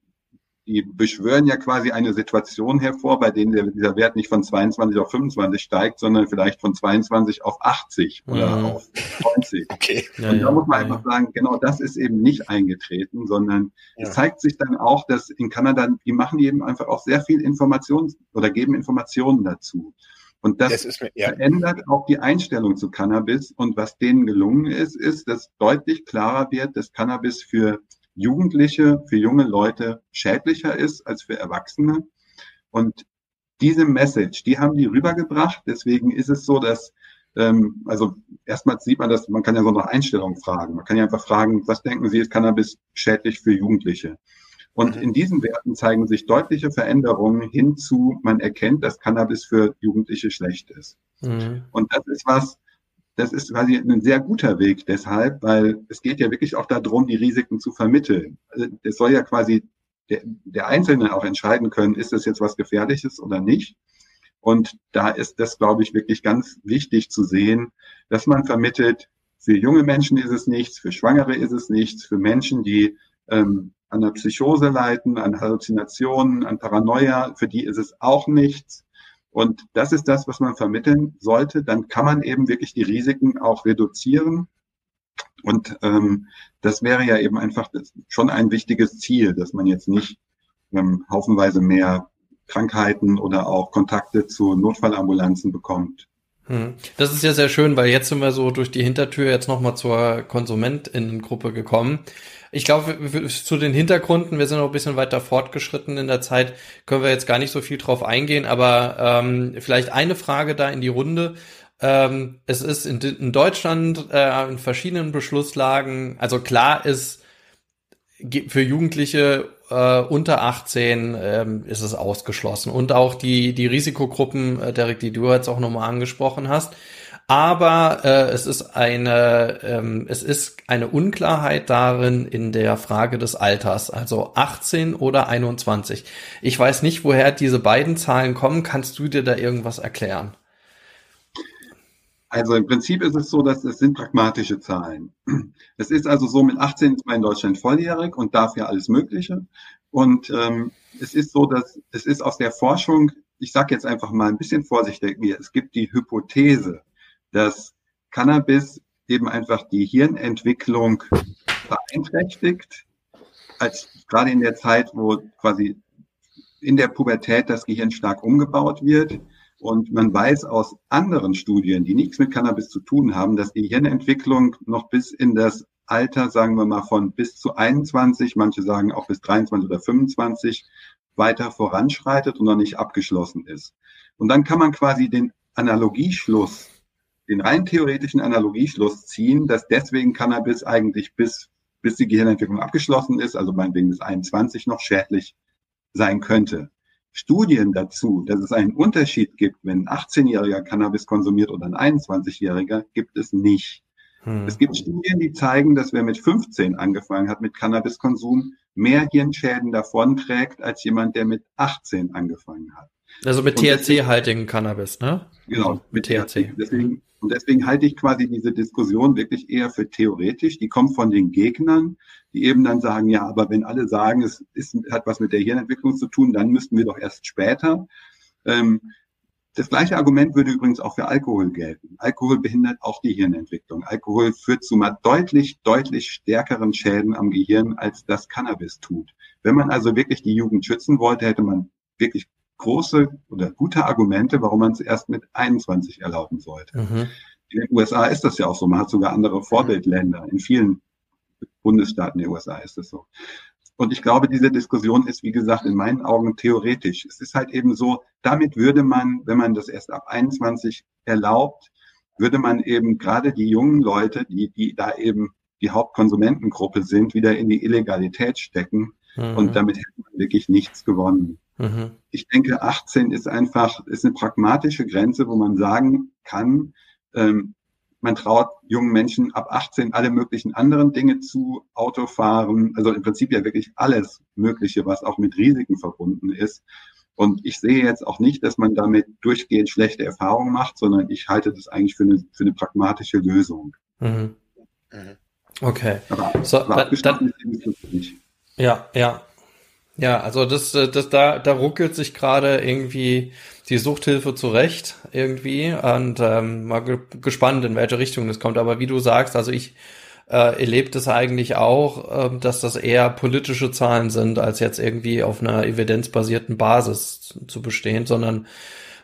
die beschwören ja quasi eine Situation hervor, bei denen dieser Wert nicht von 22 auf 25 steigt, sondern vielleicht von 22 auf 80 oder mhm. auf 90. Okay. Ja, und da ja, muss man ja. einfach sagen, genau das ist eben nicht eingetreten, sondern es zeigt sich dann auch, dass in Kanada, die machen eben einfach auch sehr viel Informationen oder geben Informationen dazu. Und das, das mir, verändert auch die Einstellung zu Cannabis. Und was denen gelungen ist, ist, dass deutlich klarer wird, dass Cannabis für Jugendliche, für junge Leute schädlicher ist als für Erwachsene. Und diese Message, die haben die rübergebracht. Deswegen ist es so, dass, ähm, also erstmal sieht man das, man kann ja so nach Einstellungen fragen. Man kann ja einfach fragen, was denken Sie, ist Cannabis schädlich für Jugendliche? Und mhm. in diesen Werten zeigen sich deutliche Veränderungen hinzu, man erkennt, dass Cannabis für Jugendliche schlecht ist. Mhm. Und das ist was, das ist quasi ein sehr guter Weg deshalb, weil es geht ja wirklich auch darum, die Risiken zu vermitteln. Also es soll ja quasi der, der Einzelne auch entscheiden können, ist das jetzt was Gefährliches oder nicht. Und da ist das, glaube ich, wirklich ganz wichtig zu sehen, dass man vermittelt, für junge Menschen ist es nichts, für Schwangere ist es nichts, für Menschen, die ähm, an der Psychose leiden, an Halluzinationen, an Paranoia, für die ist es auch nichts. Und das ist das, was man vermitteln sollte. Dann kann man eben wirklich die Risiken auch reduzieren. Und ähm, das wäre ja eben einfach schon ein wichtiges Ziel, dass man jetzt nicht ähm, haufenweise mehr Krankheiten oder auch Kontakte zu Notfallambulanzen bekommt. Hm. Das ist ja sehr schön, weil jetzt sind wir so durch die Hintertür jetzt nochmal zur Konsumentinnengruppe gekommen. Ich glaube, zu den Hintergründen, wir sind noch ein bisschen weiter fortgeschritten in der Zeit, können wir jetzt gar nicht so viel drauf eingehen, aber ähm, vielleicht eine Frage da in die Runde. Ähm, es ist in, in Deutschland äh, in verschiedenen Beschlusslagen, also klar ist für Jugendliche äh, unter 18 ähm, ist es ausgeschlossen. Und auch die, die Risikogruppen, äh, Derek, die du jetzt auch nochmal angesprochen hast. Aber äh, es ist eine ähm, es ist eine Unklarheit darin in der Frage des Alters, also 18 oder 21. Ich weiß nicht, woher diese beiden Zahlen kommen. Kannst du dir da irgendwas erklären? Also im Prinzip ist es so, dass es sind pragmatische Zahlen. Es ist also so, mit 18 ist man in Deutschland volljährig und darf ja alles Mögliche. Und ähm, es ist so, dass es ist aus der Forschung, ich sage jetzt einfach mal ein bisschen vorsichtig, es gibt die Hypothese, dass Cannabis eben einfach die Hirnentwicklung beeinträchtigt, als gerade in der Zeit, wo quasi in der Pubertät das Gehirn stark umgebaut wird und man weiß aus anderen Studien, die nichts mit Cannabis zu tun haben, dass die Hirnentwicklung noch bis in das Alter, sagen wir mal, von bis zu 21, manche sagen auch bis 23 oder 25, weiter voranschreitet und noch nicht abgeschlossen ist. Und dann kann man quasi den Analogieschluss, den rein theoretischen Analogieschluss ziehen, dass deswegen Cannabis eigentlich bis, bis die Gehirnentwicklung abgeschlossen ist, also meinetwegen bis 21 noch schädlich sein könnte. Studien dazu, dass es einen Unterschied gibt, wenn ein 18-Jähriger Cannabis konsumiert oder ein 21-Jähriger, gibt es nicht. Hm. Es gibt Studien, die zeigen, dass wer mit 15 angefangen hat mit Cannabiskonsum, mehr Hirnschäden davonträgt als jemand, der mit 18 angefangen hat. Also mit THC-haltigen Cannabis, ne? Genau, also mit THC. Deswegen, und deswegen halte ich quasi diese Diskussion wirklich eher für theoretisch. Die kommt von den Gegnern, die eben dann sagen, ja, aber wenn alle sagen, es ist, hat was mit der Hirnentwicklung zu tun, dann müssten wir doch erst später. Ähm, das gleiche Argument würde übrigens auch für Alkohol gelten. Alkohol behindert auch die Hirnentwicklung. Alkohol führt zu mal deutlich, deutlich stärkeren Schäden am Gehirn, als das Cannabis tut. Wenn man also wirklich die Jugend schützen wollte, hätte man wirklich große oder gute Argumente, warum man es erst mit 21 erlauben sollte. Mhm. In den USA ist das ja auch so. Man hat sogar andere Vorbildländer. In vielen Bundesstaaten der USA ist es so. Und ich glaube, diese Diskussion ist, wie gesagt, in meinen Augen theoretisch. Es ist halt eben so, damit würde man, wenn man das erst ab 21 erlaubt, würde man eben gerade die jungen Leute, die, die da eben die Hauptkonsumentengruppe sind, wieder in die Illegalität stecken. Mhm. Und damit hätte man wirklich nichts gewonnen. Mhm. Ich denke, 18 ist einfach, ist eine pragmatische Grenze, wo man sagen kann, ähm, man traut jungen Menschen ab 18 alle möglichen anderen Dinge zu, Autofahren, also im Prinzip ja wirklich alles Mögliche, was auch mit Risiken verbunden ist. Und ich sehe jetzt auch nicht, dass man damit durchgehend schlechte Erfahrungen macht, sondern ich halte das eigentlich für eine, für eine pragmatische Lösung. Mhm. mhm. Okay. Aber, so, aber dann, ja, ja. Ja, also das, das da, da ruckelt sich gerade irgendwie die Suchthilfe zurecht irgendwie und ähm, mal ge gespannt, in welche Richtung das kommt. Aber wie du sagst, also ich äh, erlebe das eigentlich auch, äh, dass das eher politische Zahlen sind, als jetzt irgendwie auf einer evidenzbasierten Basis zu bestehen, sondern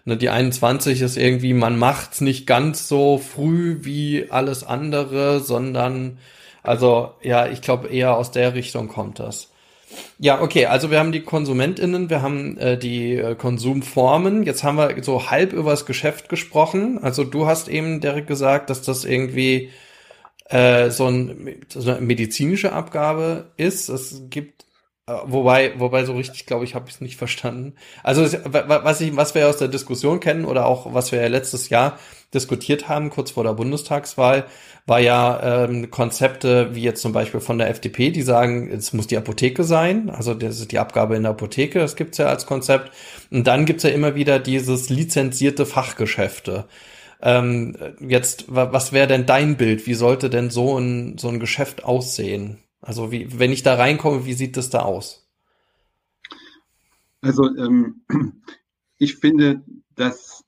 ne, die 21 ist irgendwie, man macht's nicht ganz so früh wie alles andere, sondern also ja, ich glaube eher aus der Richtung kommt das. Ja, okay, also wir haben die KonsumentInnen, wir haben äh, die äh, Konsumformen. Jetzt haben wir so halb übers Geschäft gesprochen. Also du hast eben, Derek, gesagt, dass das irgendwie äh, so, ein, so eine medizinische Abgabe ist. Es gibt Wobei, wobei so richtig, glaube ich, habe ich es nicht verstanden. Also was ich, was wir aus der Diskussion kennen oder auch was wir ja letztes Jahr diskutiert haben, kurz vor der Bundestagswahl, war ja ähm, Konzepte wie jetzt zum Beispiel von der FDP, die sagen, es muss die Apotheke sein, also das ist die Abgabe in der Apotheke, das gibt's ja als Konzept. Und dann gibt's ja immer wieder dieses lizenzierte Fachgeschäfte. Ähm, jetzt, was wäre denn dein Bild? Wie sollte denn so ein, so ein Geschäft aussehen? Also wie, wenn ich da reinkomme, wie sieht das da aus? Also ähm, ich finde, dass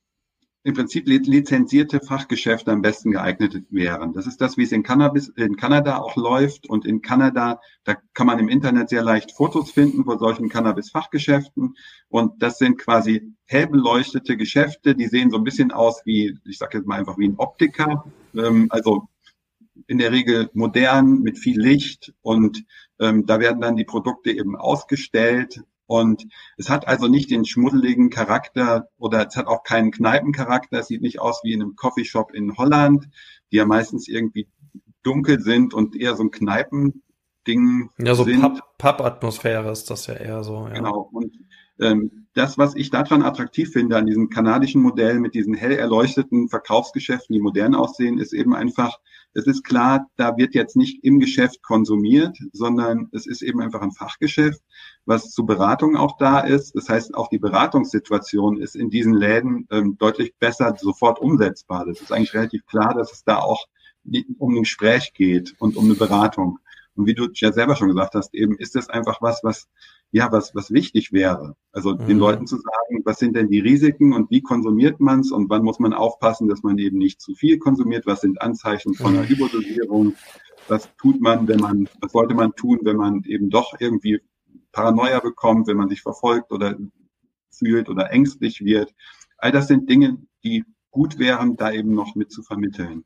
im Prinzip lizenzierte Fachgeschäfte am besten geeignet wären. Das ist das, wie es in, Cannabis, in Kanada auch läuft. Und in Kanada, da kann man im Internet sehr leicht Fotos finden von solchen Cannabis-Fachgeschäften. Und das sind quasi hell beleuchtete Geschäfte, die sehen so ein bisschen aus wie, ich sage jetzt mal einfach wie ein Optiker. Ähm, also in der Regel modern mit viel Licht und ähm, da werden dann die Produkte eben ausgestellt und es hat also nicht den schmuddeligen Charakter oder es hat auch keinen Kneipencharakter. Es sieht nicht aus wie in einem Coffeeshop in Holland, die ja meistens irgendwie dunkel sind und eher so ein Kneipending Ja, so Pub-Atmosphäre ist das ja eher so. Ja. Genau. Und das, was ich daran attraktiv finde an diesem kanadischen Modell mit diesen hell erleuchteten Verkaufsgeschäften, die modern aussehen, ist eben einfach, es ist klar, da wird jetzt nicht im Geschäft konsumiert, sondern es ist eben einfach ein Fachgeschäft, was zur Beratung auch da ist. Das heißt, auch die Beratungssituation ist in diesen Läden ähm, deutlich besser sofort umsetzbar. Das ist eigentlich relativ klar, dass es da auch um ein Gespräch geht und um eine Beratung. Und wie du ja selber schon gesagt hast, eben ist das einfach was, was ja, was, was wichtig wäre. Also mhm. den Leuten zu sagen, was sind denn die Risiken und wie konsumiert man es und wann muss man aufpassen, dass man eben nicht zu viel konsumiert, was sind Anzeichen von einer mhm. Überdosierung, was tut man, wenn man, was sollte man tun, wenn man eben doch irgendwie Paranoia bekommt, wenn man sich verfolgt oder fühlt oder ängstlich wird. All das sind Dinge, die gut wären, da eben noch mit zu vermitteln.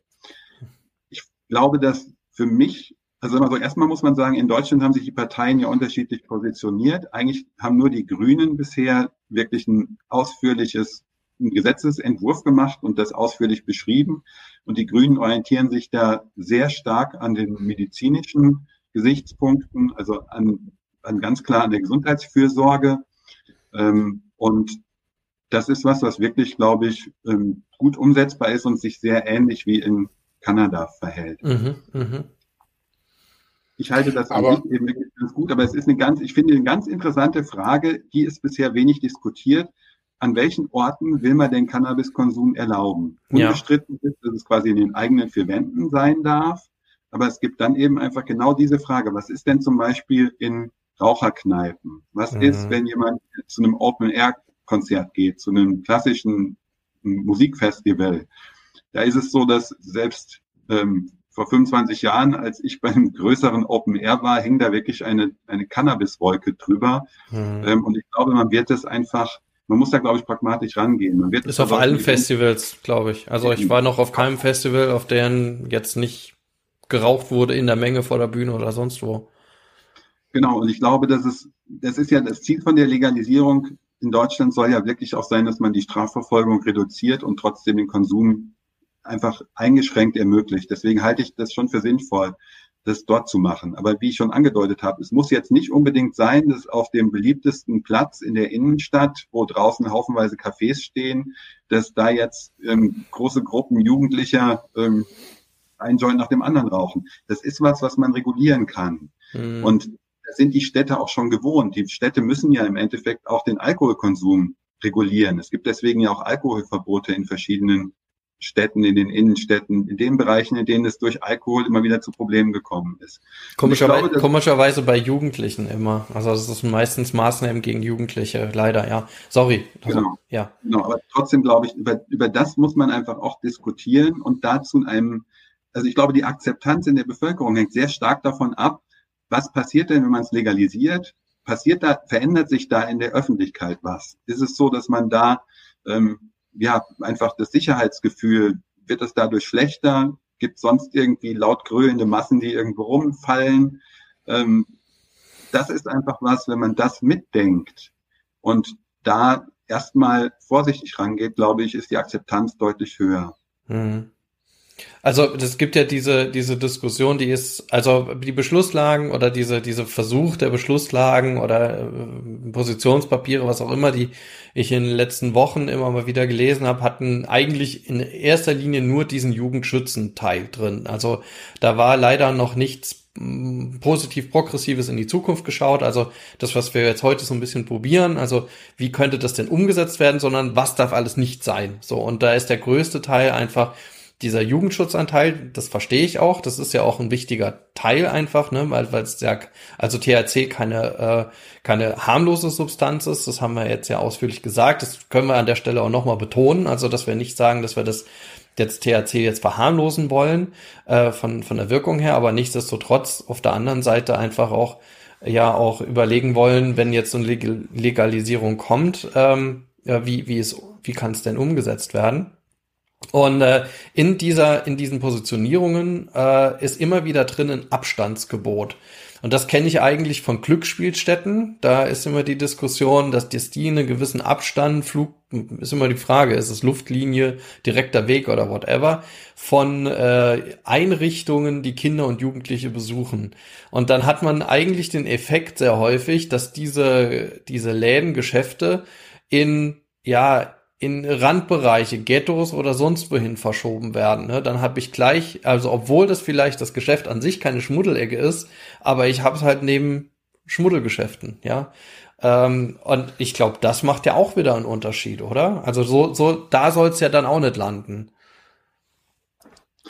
Ich glaube, dass für mich also also erstmal muss man sagen, in Deutschland haben sich die Parteien ja unterschiedlich positioniert. Eigentlich haben nur die Grünen bisher wirklich ein ausführliches Gesetzesentwurf gemacht und das ausführlich beschrieben. Und die Grünen orientieren sich da sehr stark an den medizinischen Gesichtspunkten, also an, an ganz klar an der Gesundheitsfürsorge. Ähm, und das ist was, was wirklich, glaube ich, ähm, gut umsetzbar ist und sich sehr ähnlich wie in Kanada verhält. Mhm, mh. Ich halte das aber, eben wirklich ganz gut, aber es ist eine ganz, ich finde, eine ganz interessante Frage, die ist bisher wenig diskutiert. An welchen Orten will man den Cannabiskonsum erlauben? Unbestritten ja. ist, dass es quasi in den eigenen vier Wänden sein darf. Aber es gibt dann eben einfach genau diese Frage. Was ist denn zum Beispiel in Raucherkneipen? Was mhm. ist, wenn jemand zu einem Open-Air-Konzert geht, zu einem klassischen Musikfestival? Da ist es so, dass selbst ähm, vor 25 Jahren, als ich beim größeren Open Air war, hing da wirklich eine, eine Cannabis-Wolke drüber. Mhm. Ähm, und ich glaube, man wird das einfach, man muss da, glaube ich, pragmatisch rangehen. Man wird ist auf allen Festivals, glaube ich. Also ich war noch auf keinem Festival, auf deren jetzt nicht geraucht wurde in der Menge vor der Bühne oder sonst wo. Genau, und ich glaube, dass es, das ist ja das Ziel von der Legalisierung in Deutschland soll ja wirklich auch sein, dass man die Strafverfolgung reduziert und trotzdem den Konsum einfach eingeschränkt ermöglicht. Deswegen halte ich das schon für sinnvoll, das dort zu machen. Aber wie ich schon angedeutet habe, es muss jetzt nicht unbedingt sein, dass auf dem beliebtesten Platz in der Innenstadt, wo draußen haufenweise Cafés stehen, dass da jetzt ähm, große Gruppen Jugendlicher ähm, ein Joint nach dem anderen rauchen. Das ist was, was man regulieren kann. Mhm. Und das sind die Städte auch schon gewohnt. Die Städte müssen ja im Endeffekt auch den Alkoholkonsum regulieren. Es gibt deswegen ja auch Alkoholverbote in verschiedenen Städten, in den Innenstädten, in den Bereichen, in denen es durch Alkohol immer wieder zu Problemen gekommen ist. Komischerweise, glaube, komischerweise bei Jugendlichen immer. Also das ist meistens Maßnahmen gegen Jugendliche, leider, ja. Sorry. Also, genau. Ja. Genau, aber trotzdem glaube ich, über, über das muss man einfach auch diskutieren und dazu in einem, also ich glaube, die Akzeptanz in der Bevölkerung hängt sehr stark davon ab, was passiert denn, wenn man es legalisiert? Passiert da, verändert sich da in der Öffentlichkeit was? Ist es so, dass man da ähm, ja, einfach das Sicherheitsgefühl, wird es dadurch schlechter? Gibt es sonst irgendwie laut grölende Massen, die irgendwo rumfallen? Ähm, das ist einfach was, wenn man das mitdenkt und da erstmal vorsichtig rangeht, glaube ich, ist die Akzeptanz deutlich höher. Mhm. Also es gibt ja diese diese Diskussion, die ist also die Beschlusslagen oder diese diese Versuch der Beschlusslagen oder äh, Positionspapiere, was auch immer, die ich in den letzten Wochen immer mal wieder gelesen habe, hatten eigentlich in erster Linie nur diesen Jugendschützen-Teil drin. Also da war leider noch nichts mm, positiv progressives in die Zukunft geschaut, also das, was wir jetzt heute so ein bisschen probieren, also wie könnte das denn umgesetzt werden, sondern was darf alles nicht sein. So und da ist der größte Teil einfach dieser Jugendschutzanteil, das verstehe ich auch, das ist ja auch ein wichtiger Teil einfach, ne, weil weil es ja also THC keine äh, keine harmlose Substanz ist, das haben wir jetzt ja ausführlich gesagt, das können wir an der Stelle auch nochmal betonen, also dass wir nicht sagen, dass wir das jetzt THC jetzt verharmlosen wollen äh, von von der Wirkung her, aber nichtsdestotrotz auf der anderen Seite einfach auch ja auch überlegen wollen, wenn jetzt so eine Legalisierung kommt, ähm, ja, wie wie es wie kann es denn umgesetzt werden? Und äh, in dieser, in diesen Positionierungen äh, ist immer wieder drin ein Abstandsgebot. Und das kenne ich eigentlich von Glücksspielstätten. Da ist immer die Diskussion, dass die einen gewissen Abstand, Flug, ist immer die Frage, ist es Luftlinie, direkter Weg oder whatever, von äh, Einrichtungen, die Kinder und Jugendliche besuchen. Und dann hat man eigentlich den Effekt sehr häufig, dass diese, diese Läden, Geschäfte in, ja, in Randbereiche, Ghettos oder sonst wohin verschoben werden. Ne? Dann habe ich gleich, also obwohl das vielleicht das Geschäft an sich keine Schmuddelecke ist, aber ich habe es halt neben Schmuddelgeschäften, ja. Ähm, und ich glaube, das macht ja auch wieder einen Unterschied, oder? Also so, so, da soll es ja dann auch nicht landen.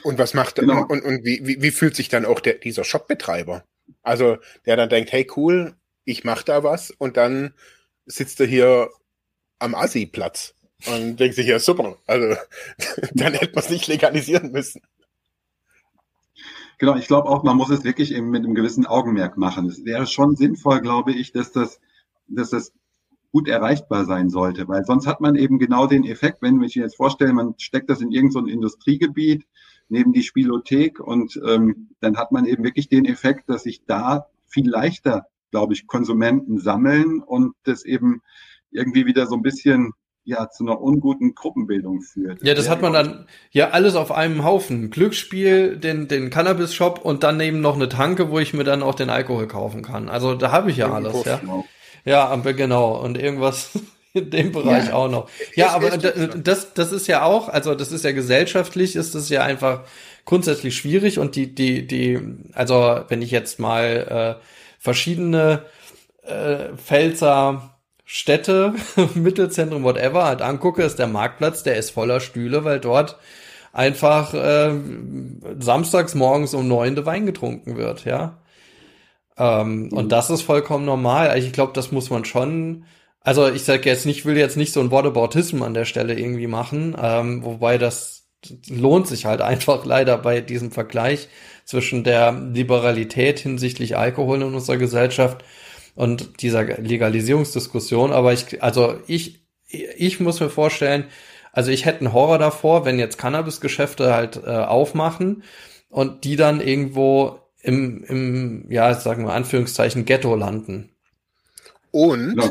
Und was macht genau. und, und wie, wie, wie fühlt sich dann auch der, dieser Shopbetreiber? Also der dann denkt, hey cool, ich mach da was und dann sitzt er hier am Assi-Platz und denkt sich, ja super, also dann hätte man es nicht legalisieren müssen. Genau, ich glaube auch, man muss es wirklich eben mit einem gewissen Augenmerk machen. Es wäre schon sinnvoll, glaube ich, dass das, dass das gut erreichbar sein sollte, weil sonst hat man eben genau den Effekt, wenn ich mir jetzt vorstelle, man steckt das in irgendein so Industriegebiet neben die Spielothek und ähm, dann hat man eben wirklich den Effekt, dass sich da viel leichter, glaube ich, Konsumenten sammeln und das eben irgendwie wieder so ein bisschen ja zu einer unguten Gruppenbildung führt. Ja, das hat man dann ja alles auf einem Haufen. Glücksspiel, den, den Cannabis-Shop und dann neben noch eine Tanke, wo ich mir dann auch den Alkohol kaufen kann. Also da habe ich ja alles, ja. Ja, genau. Und irgendwas in dem Bereich ja. auch noch. Ja, aber das, das ist ja auch, also das ist ja gesellschaftlich, ist das ja einfach grundsätzlich schwierig und die, die, die, also wenn ich jetzt mal äh, verschiedene äh, Pfälzer Städte, Mittelzentrum, whatever, halt angucke, ist der Marktplatz, der ist voller Stühle, weil dort einfach äh, samstags morgens um neun der Wein getrunken wird, ja. Ähm, mhm. Und das ist vollkommen normal. Also ich glaube, das muss man schon. Also ich sage jetzt nicht, will jetzt nicht so ein Whataboutism an der Stelle irgendwie machen, ähm, wobei das lohnt sich halt einfach leider bei diesem Vergleich zwischen der Liberalität hinsichtlich Alkohol in unserer Gesellschaft und dieser Legalisierungsdiskussion. Aber ich, also ich, ich muss mir vorstellen, also ich hätte einen Horror davor, wenn jetzt Cannabisgeschäfte halt äh, aufmachen und die dann irgendwo im, im, ja, sagen wir Anführungszeichen, Ghetto landen. Und,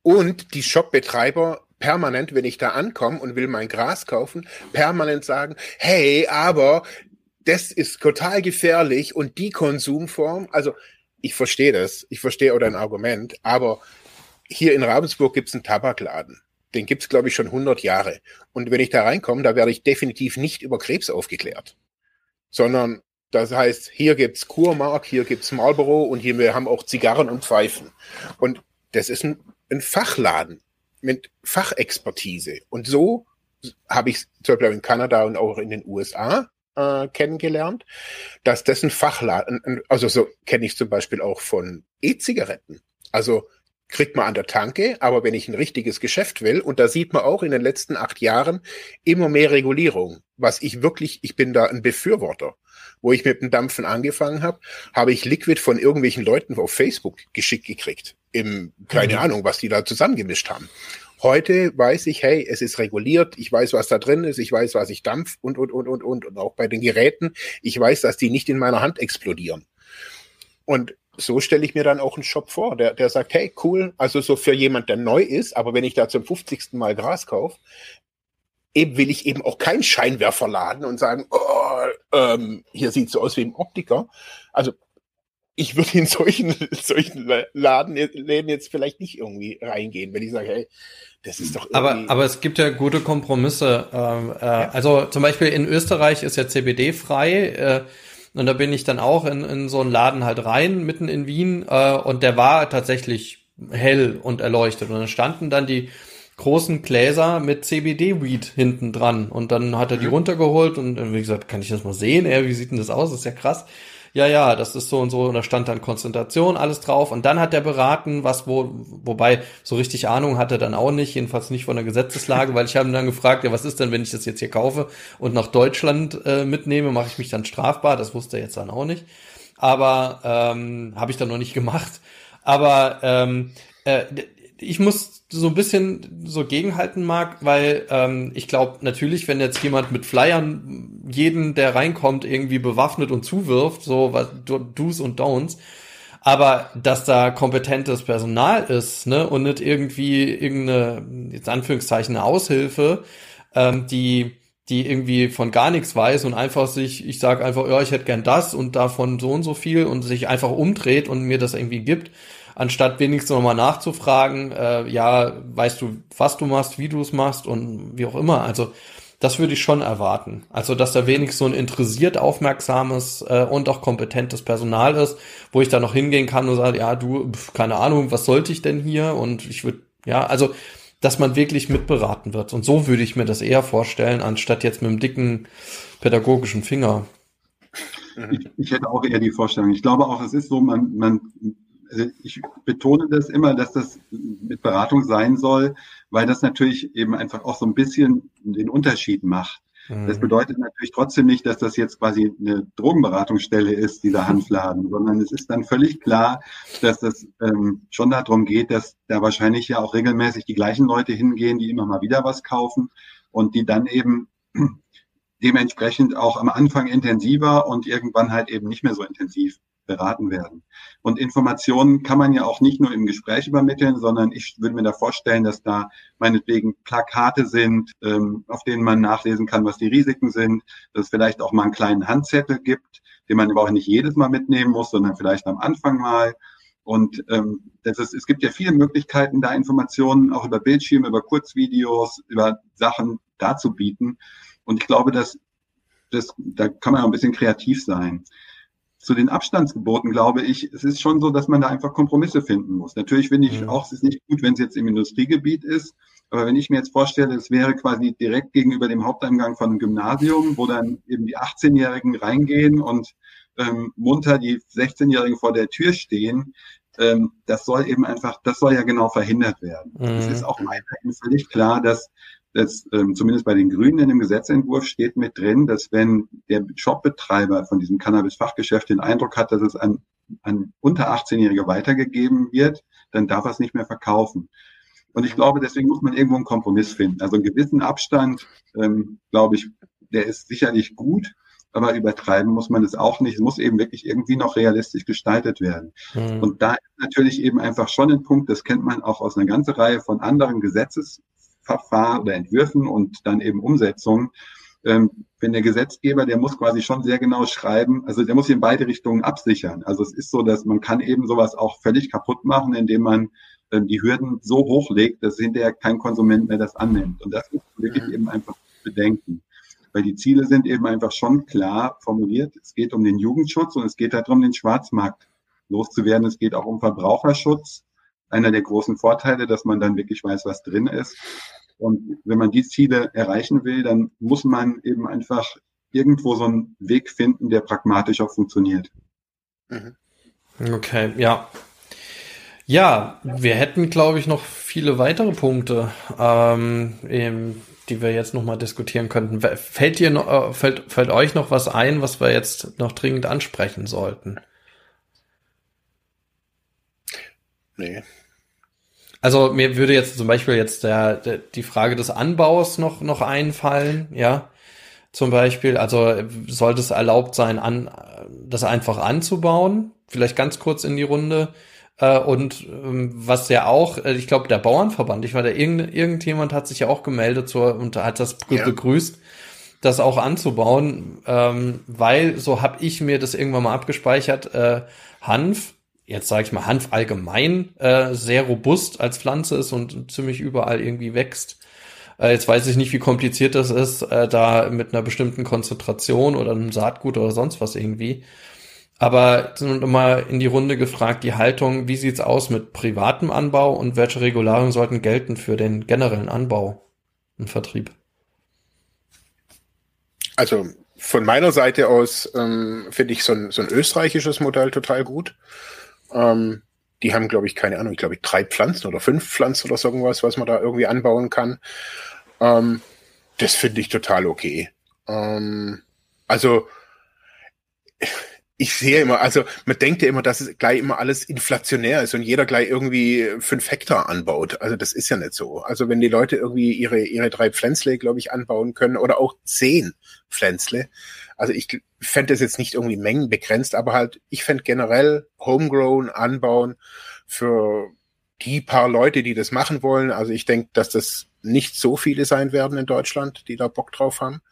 und die Shopbetreiber permanent, wenn ich da ankomme und will mein Gras kaufen, permanent sagen, hey, aber das ist total gefährlich und die Konsumform, also ich verstehe das, ich verstehe auch dein Argument, aber hier in Ravensburg gibt's einen Tabakladen. Den gibt's glaube ich, schon 100 Jahre. Und wenn ich da reinkomme, da werde ich definitiv nicht über Krebs aufgeklärt, sondern das heißt, hier gibt's Kurmark, hier gibt's Marlboro und hier wir haben auch Zigarren und Pfeifen. Und das ist ein, ein Fachladen mit Fachexpertise. Und so habe ich zum Beispiel in Kanada und auch in den USA äh, kennengelernt, dass das ein Fachladen, also so kenne ich zum Beispiel auch von E-Zigaretten. Also kriegt man an der Tanke, aber wenn ich ein richtiges Geschäft will, und da sieht man auch in den letzten acht Jahren immer mehr Regulierung, was ich wirklich, ich bin da ein Befürworter. Wo ich mit dem Dampfen angefangen habe, habe ich Liquid von irgendwelchen Leuten auf Facebook geschickt gekriegt. Im, keine mhm. Ahnung, was die da zusammengemischt haben. Heute weiß ich, hey, es ist reguliert, ich weiß, was da drin ist, ich weiß, was ich dampf und, und, und, und, und. Und auch bei den Geräten, ich weiß, dass die nicht in meiner Hand explodieren. Und so stelle ich mir dann auch einen Shop vor, der, der sagt, hey, cool, also so für jemand, der neu ist, aber wenn ich da zum 50. Mal Gras kaufe, eben will ich eben auch keinen Scheinwerfer laden und sagen, oh, ähm, hier sieht so aus wie ein Optiker. Also ich würde in solchen, solchen Laden, Läden jetzt vielleicht nicht irgendwie reingehen, wenn ich sage, hey, das ist doch aber aber es gibt ja gute Kompromisse. Ähm, äh, ja. Also zum Beispiel in Österreich ist ja CBD frei. Äh, und da bin ich dann auch in, in so einen Laden halt rein, mitten in Wien. Äh, und der war tatsächlich hell und erleuchtet. Und dann standen dann die großen Gläser mit CBD-Weed hinten dran. Und dann hat er die mhm. runtergeholt und wie gesagt, kann ich das mal sehen? Ey, wie sieht denn das aus? Das ist ja krass ja, ja, das ist so und so, und da stand dann Konzentration, alles drauf. Und dann hat er beraten, was wo, wobei so richtig Ahnung hatte dann auch nicht, jedenfalls nicht von der Gesetzeslage, weil ich habe ihn dann gefragt, ja, was ist denn, wenn ich das jetzt hier kaufe und nach Deutschland äh, mitnehme, mache ich mich dann strafbar? Das wusste er jetzt dann auch nicht. Aber ähm, habe ich dann noch nicht gemacht. Aber ähm, äh, ich muss so ein bisschen so gegenhalten mag, weil ähm, ich glaube natürlich, wenn jetzt jemand mit Flyern jeden, der reinkommt, irgendwie bewaffnet und zuwirft, so was Do's und Don'ts, aber dass da kompetentes Personal ist, ne, und nicht irgendwie irgendeine, jetzt Anführungszeichen, eine Aushilfe, ähm, die die irgendwie von gar nichts weiß und einfach sich, ich sag einfach, ja, ich hätte gern das und davon so und so viel und sich einfach umdreht und mir das irgendwie gibt, anstatt wenigstens nochmal nachzufragen, äh, ja, weißt du, was du machst, wie du es machst und wie auch immer. Also das würde ich schon erwarten. Also, dass da wenigstens so ein interessiert aufmerksames äh, und auch kompetentes Personal ist, wo ich da noch hingehen kann und sage, ja, du, pf, keine Ahnung, was sollte ich denn hier? Und ich würde, ja, also, dass man wirklich mitberaten wird. Und so würde ich mir das eher vorstellen, anstatt jetzt mit einem dicken pädagogischen Finger. Ich, ich hätte auch eher die Vorstellung. Ich glaube auch, es ist so, man, man also ich betone das immer, dass das mit Beratung sein soll, weil das natürlich eben einfach auch so ein bisschen den Unterschied macht. Das mhm. bedeutet natürlich trotzdem nicht, dass das jetzt quasi eine Drogenberatungsstelle ist, dieser Hanfladen, sondern es ist dann völlig klar, dass das ähm, schon darum geht, dass da wahrscheinlich ja auch regelmäßig die gleichen Leute hingehen, die immer mal wieder was kaufen und die dann eben dementsprechend auch am Anfang intensiver und irgendwann halt eben nicht mehr so intensiv beraten werden. Und Informationen kann man ja auch nicht nur im Gespräch übermitteln, sondern ich würde mir da vorstellen, dass da meinetwegen Plakate sind, ähm, auf denen man nachlesen kann, was die Risiken sind, dass es vielleicht auch mal einen kleinen Handzettel gibt, den man aber auch nicht jedes Mal mitnehmen muss, sondern vielleicht am Anfang mal. Und ähm, das ist, es gibt ja viele Möglichkeiten, da Informationen auch über Bildschirme, über Kurzvideos, über Sachen darzubieten. Und ich glaube, dass das, da kann man auch ein bisschen kreativ sein zu den Abstandsgeboten glaube ich, es ist schon so, dass man da einfach Kompromisse finden muss. Natürlich finde ich mhm. auch, es ist nicht gut, wenn es jetzt im Industriegebiet ist. Aber wenn ich mir jetzt vorstelle, es wäre quasi direkt gegenüber dem Haupteingang von einem Gymnasium, wo dann eben die 18-Jährigen reingehen und ähm, munter die 16-Jährigen vor der Tür stehen, ähm, das soll eben einfach, das soll ja genau verhindert werden. Mhm. Es ist auch weiterhin völlig klar, dass dass ähm, zumindest bei den Grünen in dem Gesetzentwurf steht mit drin, dass wenn der Shopbetreiber von diesem Cannabis-Fachgeschäft den Eindruck hat, dass es an, an unter 18-Jährige weitergegeben wird, dann darf er es nicht mehr verkaufen. Und ich glaube, deswegen muss man irgendwo einen Kompromiss finden. Also einen gewissen Abstand, ähm, glaube ich, der ist sicherlich gut, aber übertreiben muss man es auch nicht. Es muss eben wirklich irgendwie noch realistisch gestaltet werden. Mhm. Und da ist natürlich eben einfach schon ein Punkt, das kennt man auch aus einer ganzen Reihe von anderen Gesetzes, Verfahren oder Entwürfen und dann eben Umsetzungen. Ähm, wenn der Gesetzgeber, der muss quasi schon sehr genau schreiben, also der muss in beide Richtungen absichern. Also es ist so, dass man kann eben sowas auch völlig kaputt machen, indem man ähm, die Hürden so hochlegt, dass hinterher kein Konsument mehr das annimmt. Und das ist wirklich mhm. eben einfach bedenken. Weil die Ziele sind eben einfach schon klar formuliert. Es geht um den Jugendschutz und es geht darum, den Schwarzmarkt loszuwerden. Es geht auch um Verbraucherschutz einer der großen Vorteile, dass man dann wirklich weiß, was drin ist. Und wenn man die Ziele erreichen will, dann muss man eben einfach irgendwo so einen Weg finden, der pragmatisch auch funktioniert. Mhm. Okay, ja. Ja, wir hätten, glaube ich, noch viele weitere Punkte, ähm, die wir jetzt noch mal diskutieren könnten. Fällt dir noch, äh, fällt, fällt euch noch was ein, was wir jetzt noch dringend ansprechen sollten? Nee. Also mir würde jetzt zum Beispiel jetzt der, der, die Frage des Anbaus noch, noch einfallen, ja. Zum Beispiel, also sollte es erlaubt sein, an, das einfach anzubauen? Vielleicht ganz kurz in die Runde. Äh, und ähm, was ja auch, äh, ich glaube, der Bauernverband, ich war da, irgend, irgendjemand hat sich ja auch gemeldet zur, und hat das ja. begrüßt, das auch anzubauen, ähm, weil, so habe ich mir das irgendwann mal abgespeichert, äh, Hanf jetzt sage ich mal, Hanf allgemein äh, sehr robust als Pflanze ist und ziemlich überall irgendwie wächst. Äh, jetzt weiß ich nicht, wie kompliziert das ist, äh, da mit einer bestimmten Konzentration oder einem Saatgut oder sonst was irgendwie. Aber mal in die Runde gefragt, die Haltung, wie sieht's aus mit privatem Anbau und welche Regularien sollten gelten für den generellen Anbau und Vertrieb? Also von meiner Seite aus ähm, finde ich so ein, so ein österreichisches Modell total gut. Ähm, die haben, glaube ich, keine Ahnung, ich glaube, drei Pflanzen oder fünf Pflanzen oder so irgendwas, was man da irgendwie anbauen kann. Ähm, das finde ich total okay. Ähm, also ich sehe immer, also man denkt ja immer, dass es gleich immer alles inflationär ist und jeder gleich irgendwie fünf Hektar anbaut. Also das ist ja nicht so. Also wenn die Leute irgendwie ihre, ihre drei Pflänzle, glaube ich, anbauen können oder auch zehn Pflänzle. Also ich fände das jetzt nicht irgendwie mengenbegrenzt, aber halt, ich fände generell Homegrown anbauen für die paar Leute, die das machen wollen. Also ich denke, dass das nicht so viele sein werden in Deutschland, die da Bock drauf haben.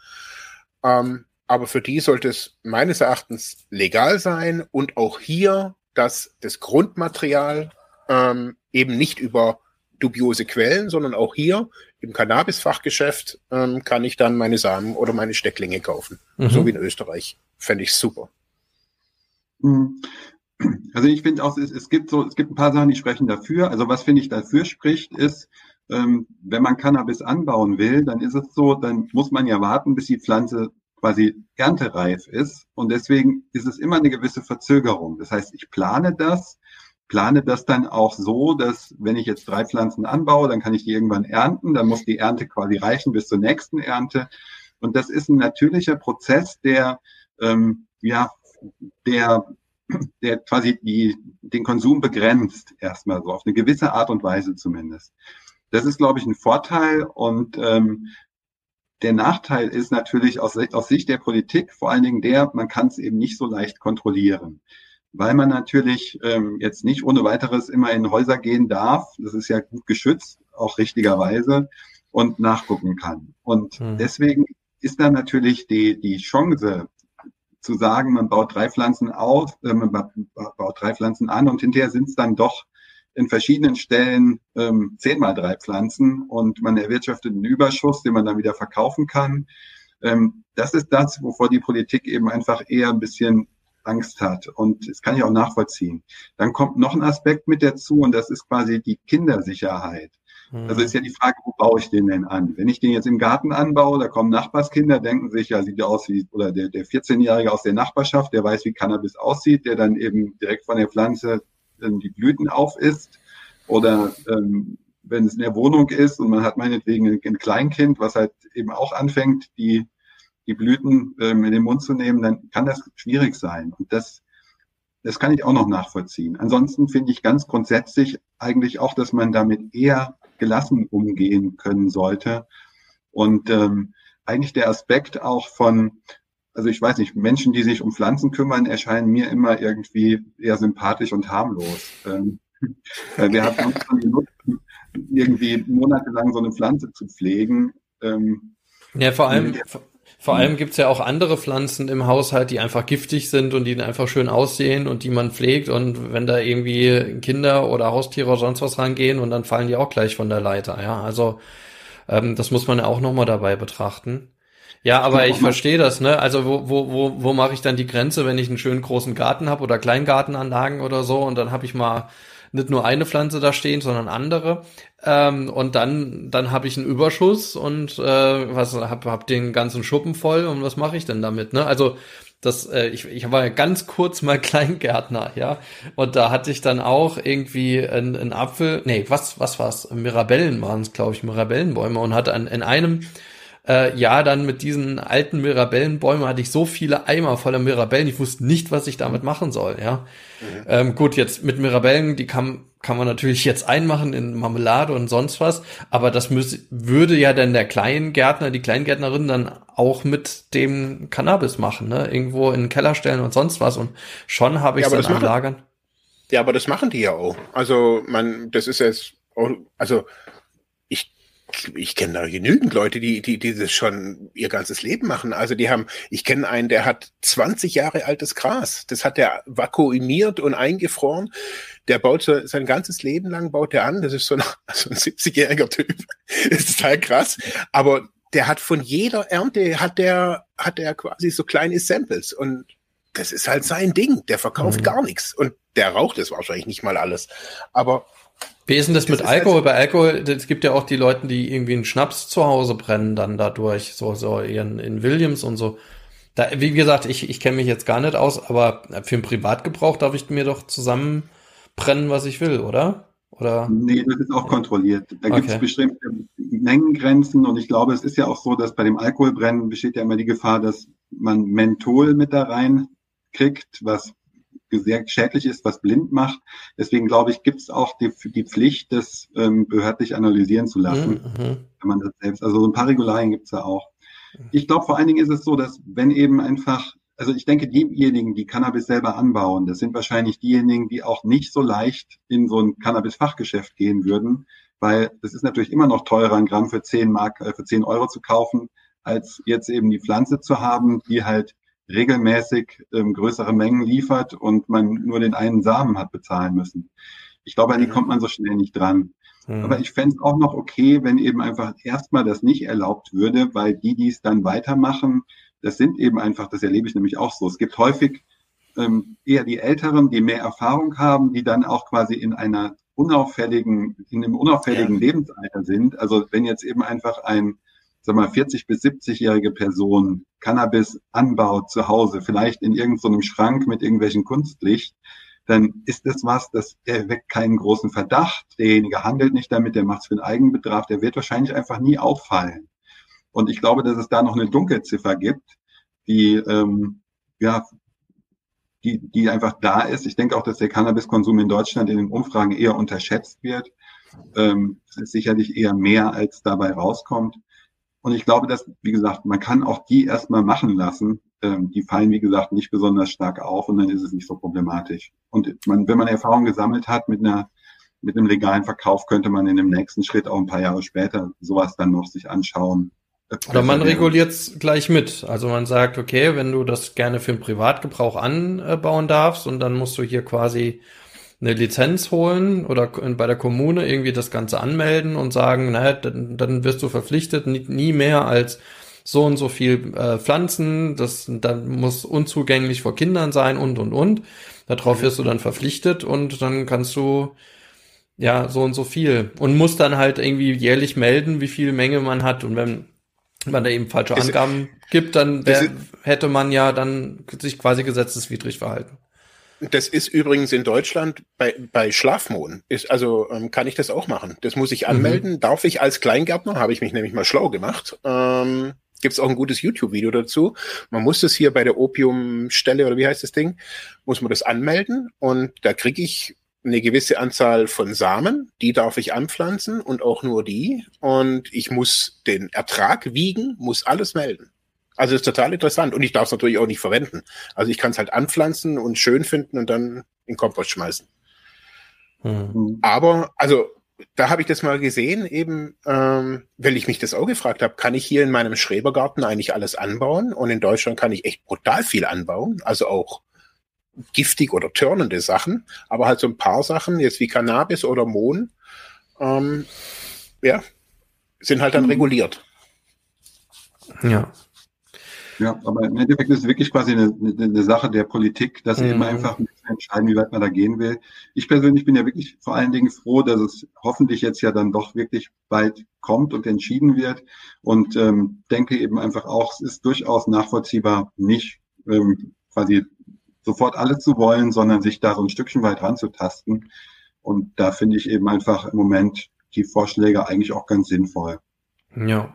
Ähm, aber für die sollte es meines Erachtens legal sein und auch hier, dass das Grundmaterial ähm, eben nicht über dubiose Quellen, sondern auch hier im Cannabis-Fachgeschäft ähm, kann ich dann meine Samen oder meine Stecklinge kaufen. Mhm. So wie in Österreich. Fände ich super. Mhm. Also ich finde auch, es, es, gibt so, es gibt ein paar Sachen, die sprechen dafür. Also was finde ich dafür spricht, ist, ähm, wenn man Cannabis anbauen will, dann ist es so, dann muss man ja warten, bis die Pflanze quasi erntereif ist. Und deswegen ist es immer eine gewisse Verzögerung. Das heißt, ich plane das, plane das dann auch so, dass wenn ich jetzt drei Pflanzen anbaue, dann kann ich die irgendwann ernten. Dann muss die Ernte quasi reichen bis zur nächsten Ernte. Und das ist ein natürlicher Prozess, der, ähm, ja, der, der quasi die, den Konsum begrenzt, erstmal so, auf eine gewisse Art und Weise zumindest. Das ist, glaube ich, ein Vorteil und ähm, der Nachteil ist natürlich aus, aus Sicht der Politik vor allen Dingen der, man kann es eben nicht so leicht kontrollieren, weil man natürlich ähm, jetzt nicht ohne weiteres immer in Häuser gehen darf. Das ist ja gut geschützt, auch richtigerweise und nachgucken kann. Und mhm. deswegen ist da natürlich die, die Chance zu sagen, man baut drei Pflanzen auf, äh, man baut drei Pflanzen an und hinterher sind es dann doch in verschiedenen Stellen ähm, zehnmal drei Pflanzen und man erwirtschaftet einen Überschuss, den man dann wieder verkaufen kann. Ähm, das ist das, wovor die Politik eben einfach eher ein bisschen Angst hat. Und das kann ich auch nachvollziehen. Dann kommt noch ein Aspekt mit dazu und das ist quasi die Kindersicherheit. Mhm. Also ist ja die Frage, wo baue ich den denn an? Wenn ich den jetzt im Garten anbaue, da kommen Nachbarskinder, denken sich, ja, sieht ja aus wie, oder der, der 14-Jährige aus der Nachbarschaft, der weiß, wie Cannabis aussieht, der dann eben direkt von der Pflanze ähm, die Blüten auf ist oder ähm, wenn es in der Wohnung ist und man hat meinetwegen ein Kleinkind, was halt eben auch anfängt, die, die Blüten ähm, in den Mund zu nehmen, dann kann das schwierig sein. Und das, das kann ich auch noch nachvollziehen. Ansonsten finde ich ganz grundsätzlich eigentlich auch, dass man damit eher gelassen umgehen können sollte. Und ähm, eigentlich der Aspekt auch von, also ich weiß nicht, Menschen, die sich um Pflanzen kümmern, erscheinen mir immer irgendwie eher sympathisch und harmlos. Ähm, wir haben schon genutzt, irgendwie monatelang so eine Pflanze zu pflegen. Ähm, ja, vor allem, vor allem gibt's ja auch andere Pflanzen im Haushalt, die einfach giftig sind und die einfach schön aussehen und die man pflegt. Und wenn da irgendwie Kinder oder Haustiere oder sonst was rangehen und dann fallen die auch gleich von der Leiter. Ja, also ähm, das muss man ja auch nochmal dabei betrachten. Ja, aber ich verstehe das, ne? Also wo, wo, wo, wo mache ich dann die Grenze, wenn ich einen schönen großen Garten habe oder Kleingartenanlagen oder so und dann habe ich mal nicht nur eine Pflanze da stehen, sondern andere. Ähm, und dann, dann habe ich einen Überschuss und äh, was hab, hab den ganzen Schuppen voll und was mache ich denn damit? Ne? Also das, äh, ich, ich war ja ganz kurz mal Kleingärtner, ja. Und da hatte ich dann auch irgendwie einen Apfel, nee, was, was war's? Mirabellen waren es, glaube ich, Mirabellenbäume und hatte an, in einem äh, ja, dann mit diesen alten Mirabellenbäumen hatte ich so viele Eimer voller Mirabellen, ich wusste nicht, was ich damit machen soll, ja. Mhm. Ähm, gut, jetzt mit Mirabellen, die kann, kann man natürlich jetzt einmachen in Marmelade und sonst was, aber das müß, würde ja dann der Kleingärtner, die Kleingärtnerin dann auch mit dem Cannabis machen, ne? Irgendwo in den Keller stellen und sonst was und schon habe ich es ja, dann am Lagern. Ja, aber das machen die ja auch. Also man, das ist jetzt, also ich kenne da genügend Leute, die, die, die das schon ihr ganzes Leben machen. Also die haben, ich kenne einen, der hat 20 Jahre altes Gras. Das hat er vakuumiert und eingefroren. Der baut so, sein ganzes Leben lang baut er an. Das ist so ein, so ein 70-jähriger Typ. Das ist total krass. Aber der hat von jeder Ernte hat der, hat der quasi so kleine Samples und das ist halt sein Ding. Der verkauft mhm. gar nichts und der raucht es wahrscheinlich nicht mal alles. Aber wie ist denn das, das mit Alkohol? Halt Bei Alkohol, es gibt ja auch die Leute, die irgendwie einen Schnaps zu Hause brennen dann dadurch, so, so in, in Williams und so. Da, wie gesagt, ich, ich kenne mich jetzt gar nicht aus, aber für den Privatgebrauch darf ich mir doch zusammenbrennen, was ich will, oder? Oder? Nee, das ist auch kontrolliert. Da okay. gibt es bestimmte Mengengrenzen und ich glaube, es ist ja auch so, dass bei dem Alkoholbrennen besteht ja immer die Gefahr, dass man Menthol mit da rein kriegt, was sehr schädlich ist, was blind macht. Deswegen glaube ich, gibt es auch die, die Pflicht, das ähm, behördlich analysieren zu lassen, mhm. wenn man das selbst. Also so ein paar Regularien gibt es ja auch. Mhm. Ich glaube, vor allen Dingen ist es so, dass wenn eben einfach, also ich denke, diejenigen, die Cannabis selber anbauen, das sind wahrscheinlich diejenigen, die auch nicht so leicht in so ein Cannabis-Fachgeschäft gehen würden, weil das ist natürlich immer noch teurer, ein Gramm für 10 Mark, äh, für 10 Euro zu kaufen, als jetzt eben die Pflanze zu haben, die halt regelmäßig ähm, größere Mengen liefert und man nur den einen Samen hat bezahlen müssen. Ich glaube, an die mhm. kommt man so schnell nicht dran. Mhm. Aber ich fände es auch noch okay, wenn eben einfach erstmal das nicht erlaubt würde, weil die, die es dann weitermachen, das sind eben einfach, das erlebe ich nämlich auch so. Es gibt häufig ähm, eher die Älteren, die mehr Erfahrung haben, die dann auch quasi in einer unauffälligen, in einem unauffälligen ja. Lebensalter sind. Also wenn jetzt eben einfach ein sag mal, 40 bis 70-jährige Person Cannabis anbaut zu Hause, vielleicht in irgendeinem so Schrank mit irgendwelchen Kunstlicht, dann ist das was, das erweckt keinen großen Verdacht. Derjenige handelt nicht damit, der macht es für den Eigenbedarf, der wird wahrscheinlich einfach nie auffallen. Und ich glaube, dass es da noch eine Dunkelziffer gibt, die ähm, ja die, die einfach da ist. Ich denke auch, dass der Cannabiskonsum in Deutschland in den Umfragen eher unterschätzt wird. Ähm, es ist sicherlich eher mehr, als dabei rauskommt. Und ich glaube, dass, wie gesagt, man kann auch die erstmal machen lassen. Ähm, die fallen, wie gesagt, nicht besonders stark auf und dann ist es nicht so problematisch. Und man, wenn man Erfahrung gesammelt hat mit einer mit einem legalen Verkauf, könnte man in dem nächsten Schritt auch ein paar Jahre später sowas dann noch sich anschauen. Oder man reguliert es gleich mit. Also man sagt, okay, wenn du das gerne für den Privatgebrauch anbauen darfst und dann musst du hier quasi eine Lizenz holen oder bei der Kommune irgendwie das Ganze anmelden und sagen, naja, dann, dann wirst du verpflichtet, nie, nie mehr als so und so viel äh, Pflanzen, das dann muss unzugänglich vor Kindern sein und und und. Darauf wirst du dann verpflichtet und dann kannst du ja so und so viel und muss dann halt irgendwie jährlich melden, wie viel Menge man hat und wenn man da eben falsche Angaben gibt, dann wär, hätte man ja dann sich quasi gesetzeswidrig verhalten. Das ist übrigens in Deutschland bei, bei Schlafmohn. Ist, also ähm, kann ich das auch machen. Das muss ich anmelden. Mhm. Darf ich als Kleingärtner, habe ich mich nämlich mal schlau gemacht. Ähm, Gibt es auch ein gutes YouTube-Video dazu. Man muss das hier bei der Opiumstelle oder wie heißt das Ding, muss man das anmelden und da kriege ich eine gewisse Anzahl von Samen, die darf ich anpflanzen und auch nur die. Und ich muss den Ertrag wiegen, muss alles melden. Also ist total interessant und ich darf es natürlich auch nicht verwenden. Also ich kann es halt anpflanzen und schön finden und dann in Kompost schmeißen. Mhm. Aber also da habe ich das mal gesehen, eben, ähm, weil ich mich das auch gefragt habe, kann ich hier in meinem Schrebergarten eigentlich alles anbauen? Und in Deutschland kann ich echt brutal viel anbauen, also auch giftig oder törnende Sachen, aber halt so ein paar Sachen, jetzt wie Cannabis oder Mohn, ähm, ja, sind halt dann mhm. reguliert. Ja. Ja, aber im Endeffekt ist es wirklich quasi eine, eine Sache der Politik, dass mhm. eben einfach entscheiden, wie weit man da gehen will. Ich persönlich bin ja wirklich vor allen Dingen froh, dass es hoffentlich jetzt ja dann doch wirklich bald kommt und entschieden wird und ähm, denke eben einfach auch, es ist durchaus nachvollziehbar, nicht ähm, quasi sofort alles zu wollen, sondern sich da so ein Stückchen weit ranzutasten. Und da finde ich eben einfach im Moment die Vorschläge eigentlich auch ganz sinnvoll. Ja,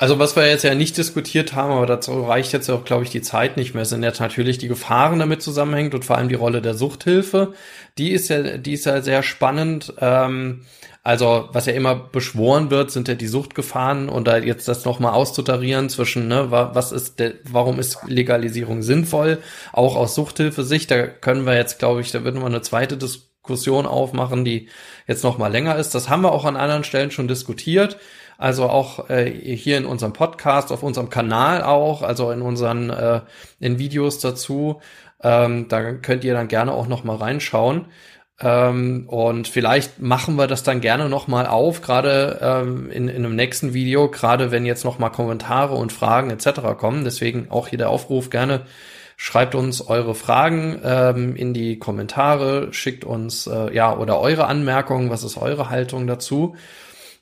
also was wir jetzt ja nicht diskutiert haben, aber dazu reicht jetzt auch, glaube ich, die Zeit nicht mehr, sind jetzt natürlich die Gefahren damit zusammenhängt und vor allem die Rolle der Suchthilfe. Die ist ja, die ist ja sehr spannend. Ähm, also was ja immer beschworen wird, sind ja die Suchtgefahren und da jetzt das nochmal auszutarieren zwischen, ne, was ist der, warum ist Legalisierung sinnvoll, auch aus Suchthilfe-Sicht, da können wir jetzt, glaube ich, da würden wir eine zweite Diskussion aufmachen, die jetzt nochmal länger ist. Das haben wir auch an anderen Stellen schon diskutiert. Also auch äh, hier in unserem Podcast, auf unserem Kanal auch, also in unseren äh, in Videos dazu. Ähm, da könnt ihr dann gerne auch noch mal reinschauen. Ähm, und vielleicht machen wir das dann gerne noch mal auf, gerade ähm, in, in einem nächsten Video, gerade wenn jetzt noch mal Kommentare und Fragen etc. kommen. Deswegen auch hier der Aufruf gerne Schreibt uns eure Fragen ähm, in die Kommentare, schickt uns äh, ja oder eure Anmerkungen, was ist eure Haltung dazu?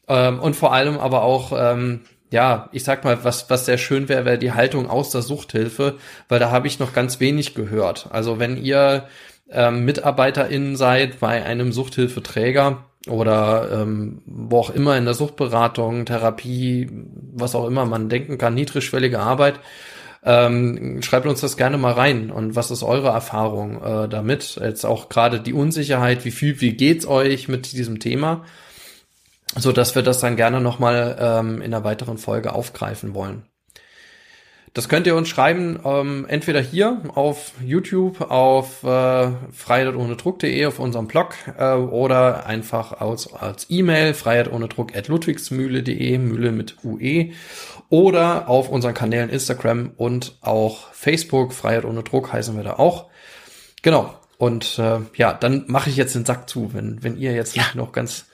Ähm, und vor allem aber auch ähm, ja, ich sag mal, was, was sehr schön wäre, wäre die Haltung aus der Suchthilfe, weil da habe ich noch ganz wenig gehört. Also wenn ihr ähm, MitarbeiterInnen seid bei einem Suchthilfeträger oder ähm, wo auch immer in der Suchtberatung, Therapie, was auch immer man denken kann, niedrigschwellige Arbeit, ähm, schreibt uns das gerne mal rein. Und was ist eure Erfahrung äh, damit? Jetzt auch gerade die Unsicherheit, wie viel, wie geht's euch mit diesem Thema? So dass wir das dann gerne nochmal ähm, in einer weiteren Folge aufgreifen wollen. Das könnt ihr uns schreiben, ähm, entweder hier auf YouTube, auf äh, freiheitohnedruck.de, auf unserem Blog äh, oder einfach als, als E-Mail freiheitohnedruck at ludwigsmühle.de, Mühle mit UE oder auf unseren Kanälen Instagram und auch Facebook, Freiheit ohne Druck heißen wir da auch. Genau. Und äh, ja, dann mache ich jetzt den Sack zu, wenn, wenn ihr jetzt ja. noch ganz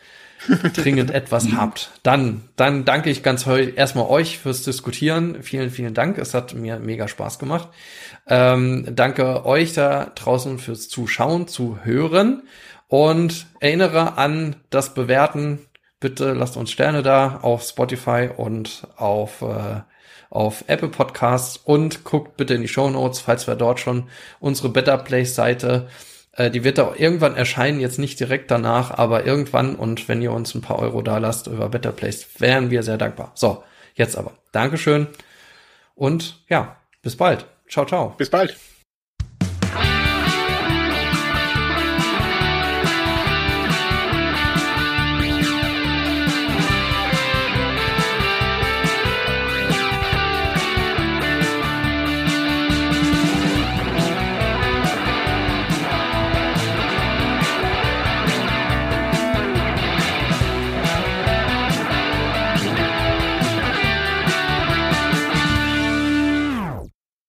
dringend etwas habt, dann, dann danke ich ganz erstmal euch fürs Diskutieren. Vielen, vielen Dank. Es hat mir mega Spaß gemacht. Ähm, danke euch da draußen fürs Zuschauen, zu hören und erinnere an das Bewerten. Bitte lasst uns Sterne da auf Spotify und auf äh, auf Apple Podcasts und guckt bitte in die Show Notes, falls wir dort schon unsere Better Place Seite äh, die wird auch irgendwann erscheinen, jetzt nicht direkt danach, aber irgendwann. Und wenn ihr uns ein paar Euro da lasst über Better Place, wären wir sehr dankbar. So, jetzt aber. Dankeschön. Und ja, bis bald. Ciao, ciao. Bis bald.